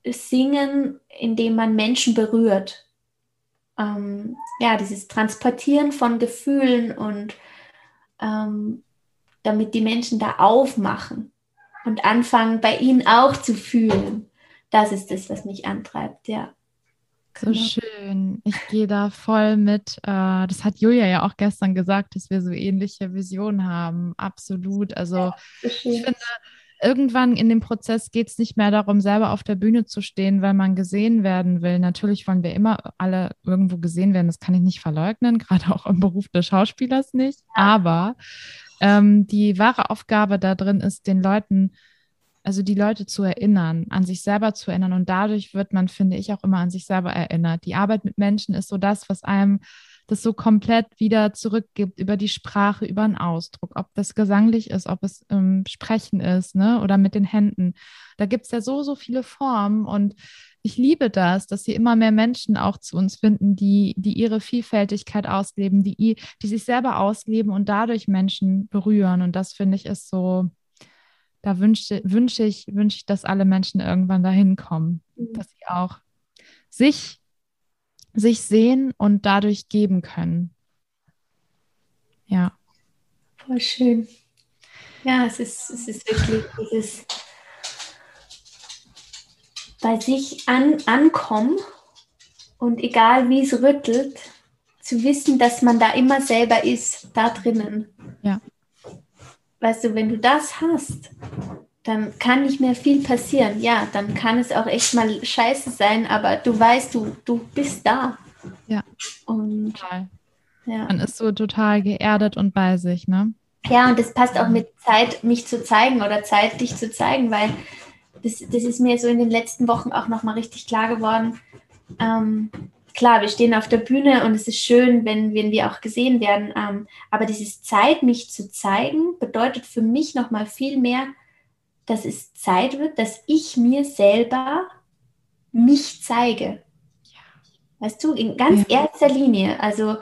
Singen, in dem man Menschen berührt. Ähm, ja, dieses Transportieren von Gefühlen und ähm, damit die Menschen da aufmachen und anfangen, bei ihnen auch zu fühlen das ist das, was mich antreibt, ja. So genau. schön. Ich gehe da voll mit. Äh, das hat Julia ja auch gestern gesagt, dass wir so ähnliche Visionen haben. Absolut. Also ja, ich finde, irgendwann in dem Prozess geht es nicht mehr darum, selber auf der Bühne zu stehen, weil man gesehen werden will. Natürlich wollen wir immer alle irgendwo gesehen werden. Das kann ich nicht verleugnen, gerade auch im Beruf des Schauspielers nicht. Ja. Aber ähm, die wahre Aufgabe da drin ist, den Leuten also die Leute zu erinnern, an sich selber zu erinnern. Und dadurch wird man, finde ich, auch immer an sich selber erinnert. Die Arbeit mit Menschen ist so das, was einem das so komplett wieder zurückgibt über die Sprache, über den Ausdruck, ob das gesanglich ist, ob es ähm, Sprechen ist, ne, oder mit den Händen. Da gibt es ja so, so viele Formen und ich liebe das, dass sie immer mehr Menschen auch zu uns finden, die, die ihre Vielfältigkeit ausleben, die, die sich selber ausleben und dadurch Menschen berühren. Und das finde ich ist so, da wünsche, wünsche ich, wünsche ich, dass alle Menschen irgendwann dahin kommen, mhm. dass sie auch sich, sich sehen und dadurch geben können. Ja. Voll schön. Ja, es ist, es ist wirklich dieses bei sich an, ankommen und egal wie es rüttelt, zu wissen, dass man da immer selber ist, da drinnen. Ja weißt du, wenn du das hast, dann kann nicht mehr viel passieren. Ja, dann kann es auch echt mal scheiße sein, aber du weißt, du, du bist da. Ja. Und total. Ja. Man ist so total geerdet und bei sich, ne? Ja, und das passt auch mit Zeit, mich zu zeigen oder Zeit, dich zu zeigen, weil das, das ist mir so in den letzten Wochen auch nochmal richtig klar geworden. Ähm, klar, wir stehen auf der Bühne und es ist schön, wenn, wenn wir auch gesehen werden. Ähm, aber dieses Zeit, mich zu zeigen, bedeutet für mich nochmal viel mehr, dass es Zeit wird, dass ich mir selber mich zeige. Weißt du, in ganz ja. erster Linie. Also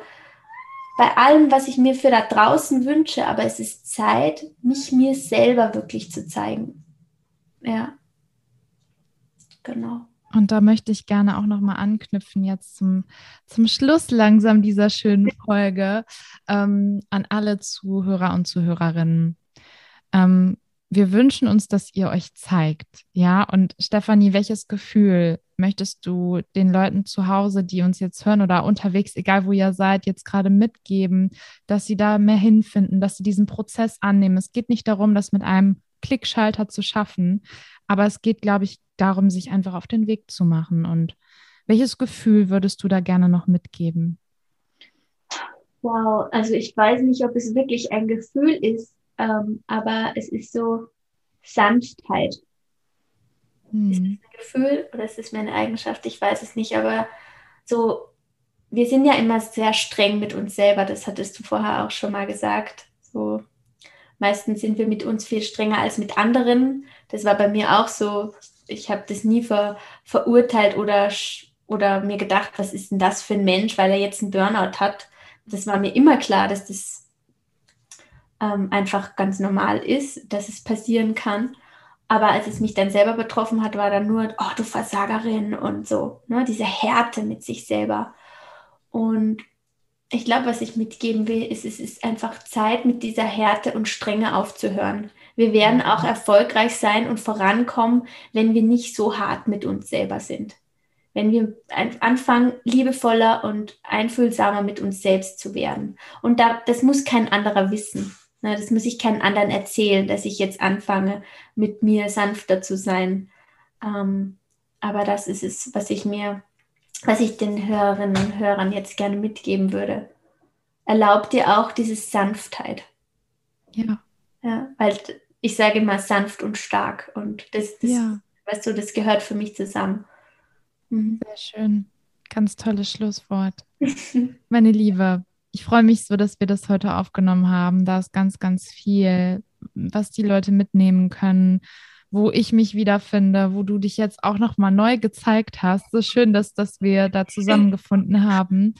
bei allem, was ich mir für da draußen wünsche, aber es ist Zeit, mich mir selber wirklich zu zeigen. Ja. Genau. Und da möchte ich gerne auch nochmal anknüpfen, jetzt zum, zum Schluss langsam dieser schönen Folge, ähm, an alle Zuhörer und Zuhörerinnen. Ähm, wir wünschen uns, dass ihr euch zeigt. Ja, und Stefanie, welches Gefühl möchtest du den Leuten zu Hause, die uns jetzt hören oder unterwegs, egal wo ihr seid, jetzt gerade mitgeben, dass sie da mehr hinfinden, dass sie diesen Prozess annehmen? Es geht nicht darum, das mit einem Klickschalter zu schaffen, aber es geht, glaube ich, darum, sich einfach auf den Weg zu machen. Und welches Gefühl würdest du da gerne noch mitgeben? Wow, also ich weiß nicht, ob es wirklich ein Gefühl ist, ähm, aber es ist so Sanftheit. Hm. Ist das ein Gefühl oder ist es mir eine Eigenschaft? Ich weiß es nicht, aber so, wir sind ja immer sehr streng mit uns selber, das hattest du vorher auch schon mal gesagt. So, meistens sind wir mit uns viel strenger als mit anderen. Das war bei mir auch so ich habe das nie ver, verurteilt oder oder mir gedacht, was ist denn das für ein Mensch, weil er jetzt einen Burnout hat. Das war mir immer klar, dass das ähm, einfach ganz normal ist, dass es passieren kann. Aber als es mich dann selber betroffen hat, war dann nur, oh, du Versagerin und so, ne, diese Härte mit sich selber. Und ich glaube, was ich mitgeben will, ist, es ist einfach Zeit, mit dieser Härte und Strenge aufzuhören. Wir werden auch erfolgreich sein und vorankommen, wenn wir nicht so hart mit uns selber sind. Wenn wir anfangen, liebevoller und einfühlsamer mit uns selbst zu werden. Und da, das muss kein anderer wissen. Ne, das muss ich keinen anderen erzählen, dass ich jetzt anfange, mit mir sanfter zu sein. Ähm, aber das ist es, was ich mir, was ich den Hörerinnen und Hörern jetzt gerne mitgeben würde. Erlaubt dir auch diese Sanftheit. Ja. Ja, weil ich sage immer sanft und stark und das, das ja. weißt du, das gehört für mich zusammen. Mhm. Sehr schön. Ganz tolles Schlusswort. Meine Liebe, ich freue mich so, dass wir das heute aufgenommen haben. Da ist ganz, ganz viel, was die Leute mitnehmen können, wo ich mich wiederfinde, wo du dich jetzt auch nochmal neu gezeigt hast. So schön, dass, dass wir da zusammengefunden haben.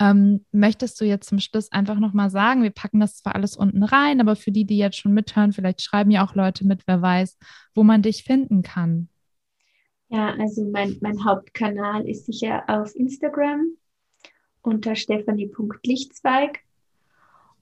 Ähm, möchtest du jetzt zum Schluss einfach nochmal sagen, wir packen das zwar alles unten rein, aber für die, die jetzt schon mithören, vielleicht schreiben ja auch Leute mit, wer weiß, wo man dich finden kann. Ja, also mein, mein Hauptkanal ist sicher auf Instagram unter stephanie.lichtzweig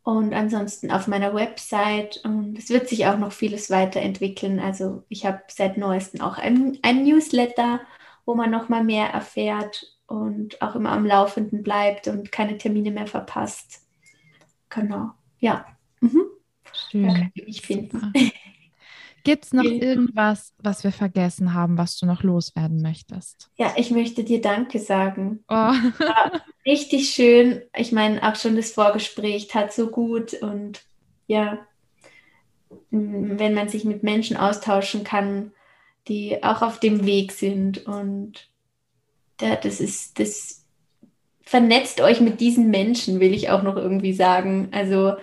und ansonsten auf meiner Website. Und es wird sich auch noch vieles weiterentwickeln. Also ich habe seit neuestem auch ein, ein Newsletter, wo man noch mal mehr erfährt und auch immer am Laufenden bleibt und keine Termine mehr verpasst. Genau, ja. Mhm. Schön. Da könnt ihr mich finden. Gibt es noch irgendwas, was wir vergessen haben, was du noch loswerden möchtest? Ja, ich möchte dir Danke sagen. Oh. richtig schön. Ich meine, auch schon das Vorgespräch tat so gut und ja, wenn man sich mit Menschen austauschen kann, die auch auf dem Weg sind und ja, das ist, das vernetzt euch mit diesen Menschen, will ich auch noch irgendwie sagen. Also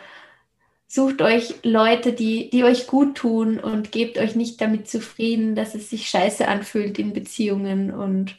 sucht euch Leute, die, die euch gut tun und gebt euch nicht damit zufrieden, dass es sich scheiße anfühlt in Beziehungen und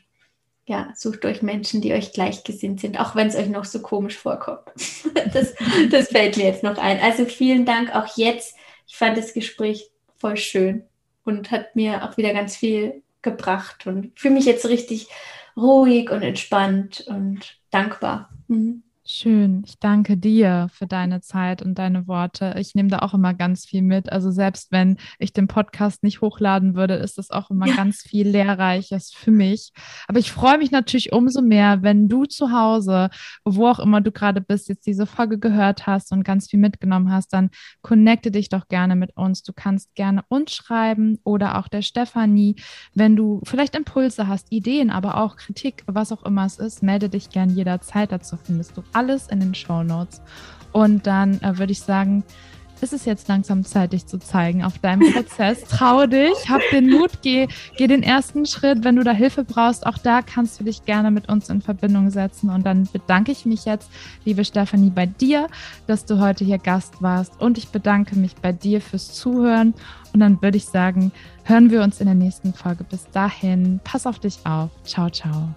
ja, sucht euch Menschen, die euch gleichgesinnt sind, auch wenn es euch noch so komisch vorkommt. das, das fällt mir jetzt noch ein. Also vielen Dank auch jetzt. Ich fand das Gespräch voll schön und hat mir auch wieder ganz viel gebracht und fühle mich jetzt richtig ruhig und entspannt und dankbar. Mhm. Schön. Ich danke dir für deine Zeit und deine Worte. Ich nehme da auch immer ganz viel mit. Also selbst wenn ich den Podcast nicht hochladen würde, ist das auch immer ja. ganz viel Lehrreiches für mich. Aber ich freue mich natürlich umso mehr, wenn du zu Hause, wo auch immer du gerade bist, jetzt diese Folge gehört hast und ganz viel mitgenommen hast, dann connecte dich doch gerne mit uns. Du kannst gerne uns schreiben oder auch der Stefanie. Wenn du vielleicht Impulse hast, Ideen, aber auch Kritik, was auch immer es ist, melde dich gerne jederzeit. Dazu findest du alles in den Show Notes. Und dann äh, würde ich sagen, ist es jetzt langsam Zeit, dich zu zeigen auf deinem Prozess. Trau dich, hab den Mut, geh, geh den ersten Schritt. Wenn du da Hilfe brauchst, auch da kannst du dich gerne mit uns in Verbindung setzen. Und dann bedanke ich mich jetzt, liebe Stefanie, bei dir, dass du heute hier Gast warst. Und ich bedanke mich bei dir fürs Zuhören. Und dann würde ich sagen, hören wir uns in der nächsten Folge. Bis dahin, pass auf dich auf. Ciao, ciao.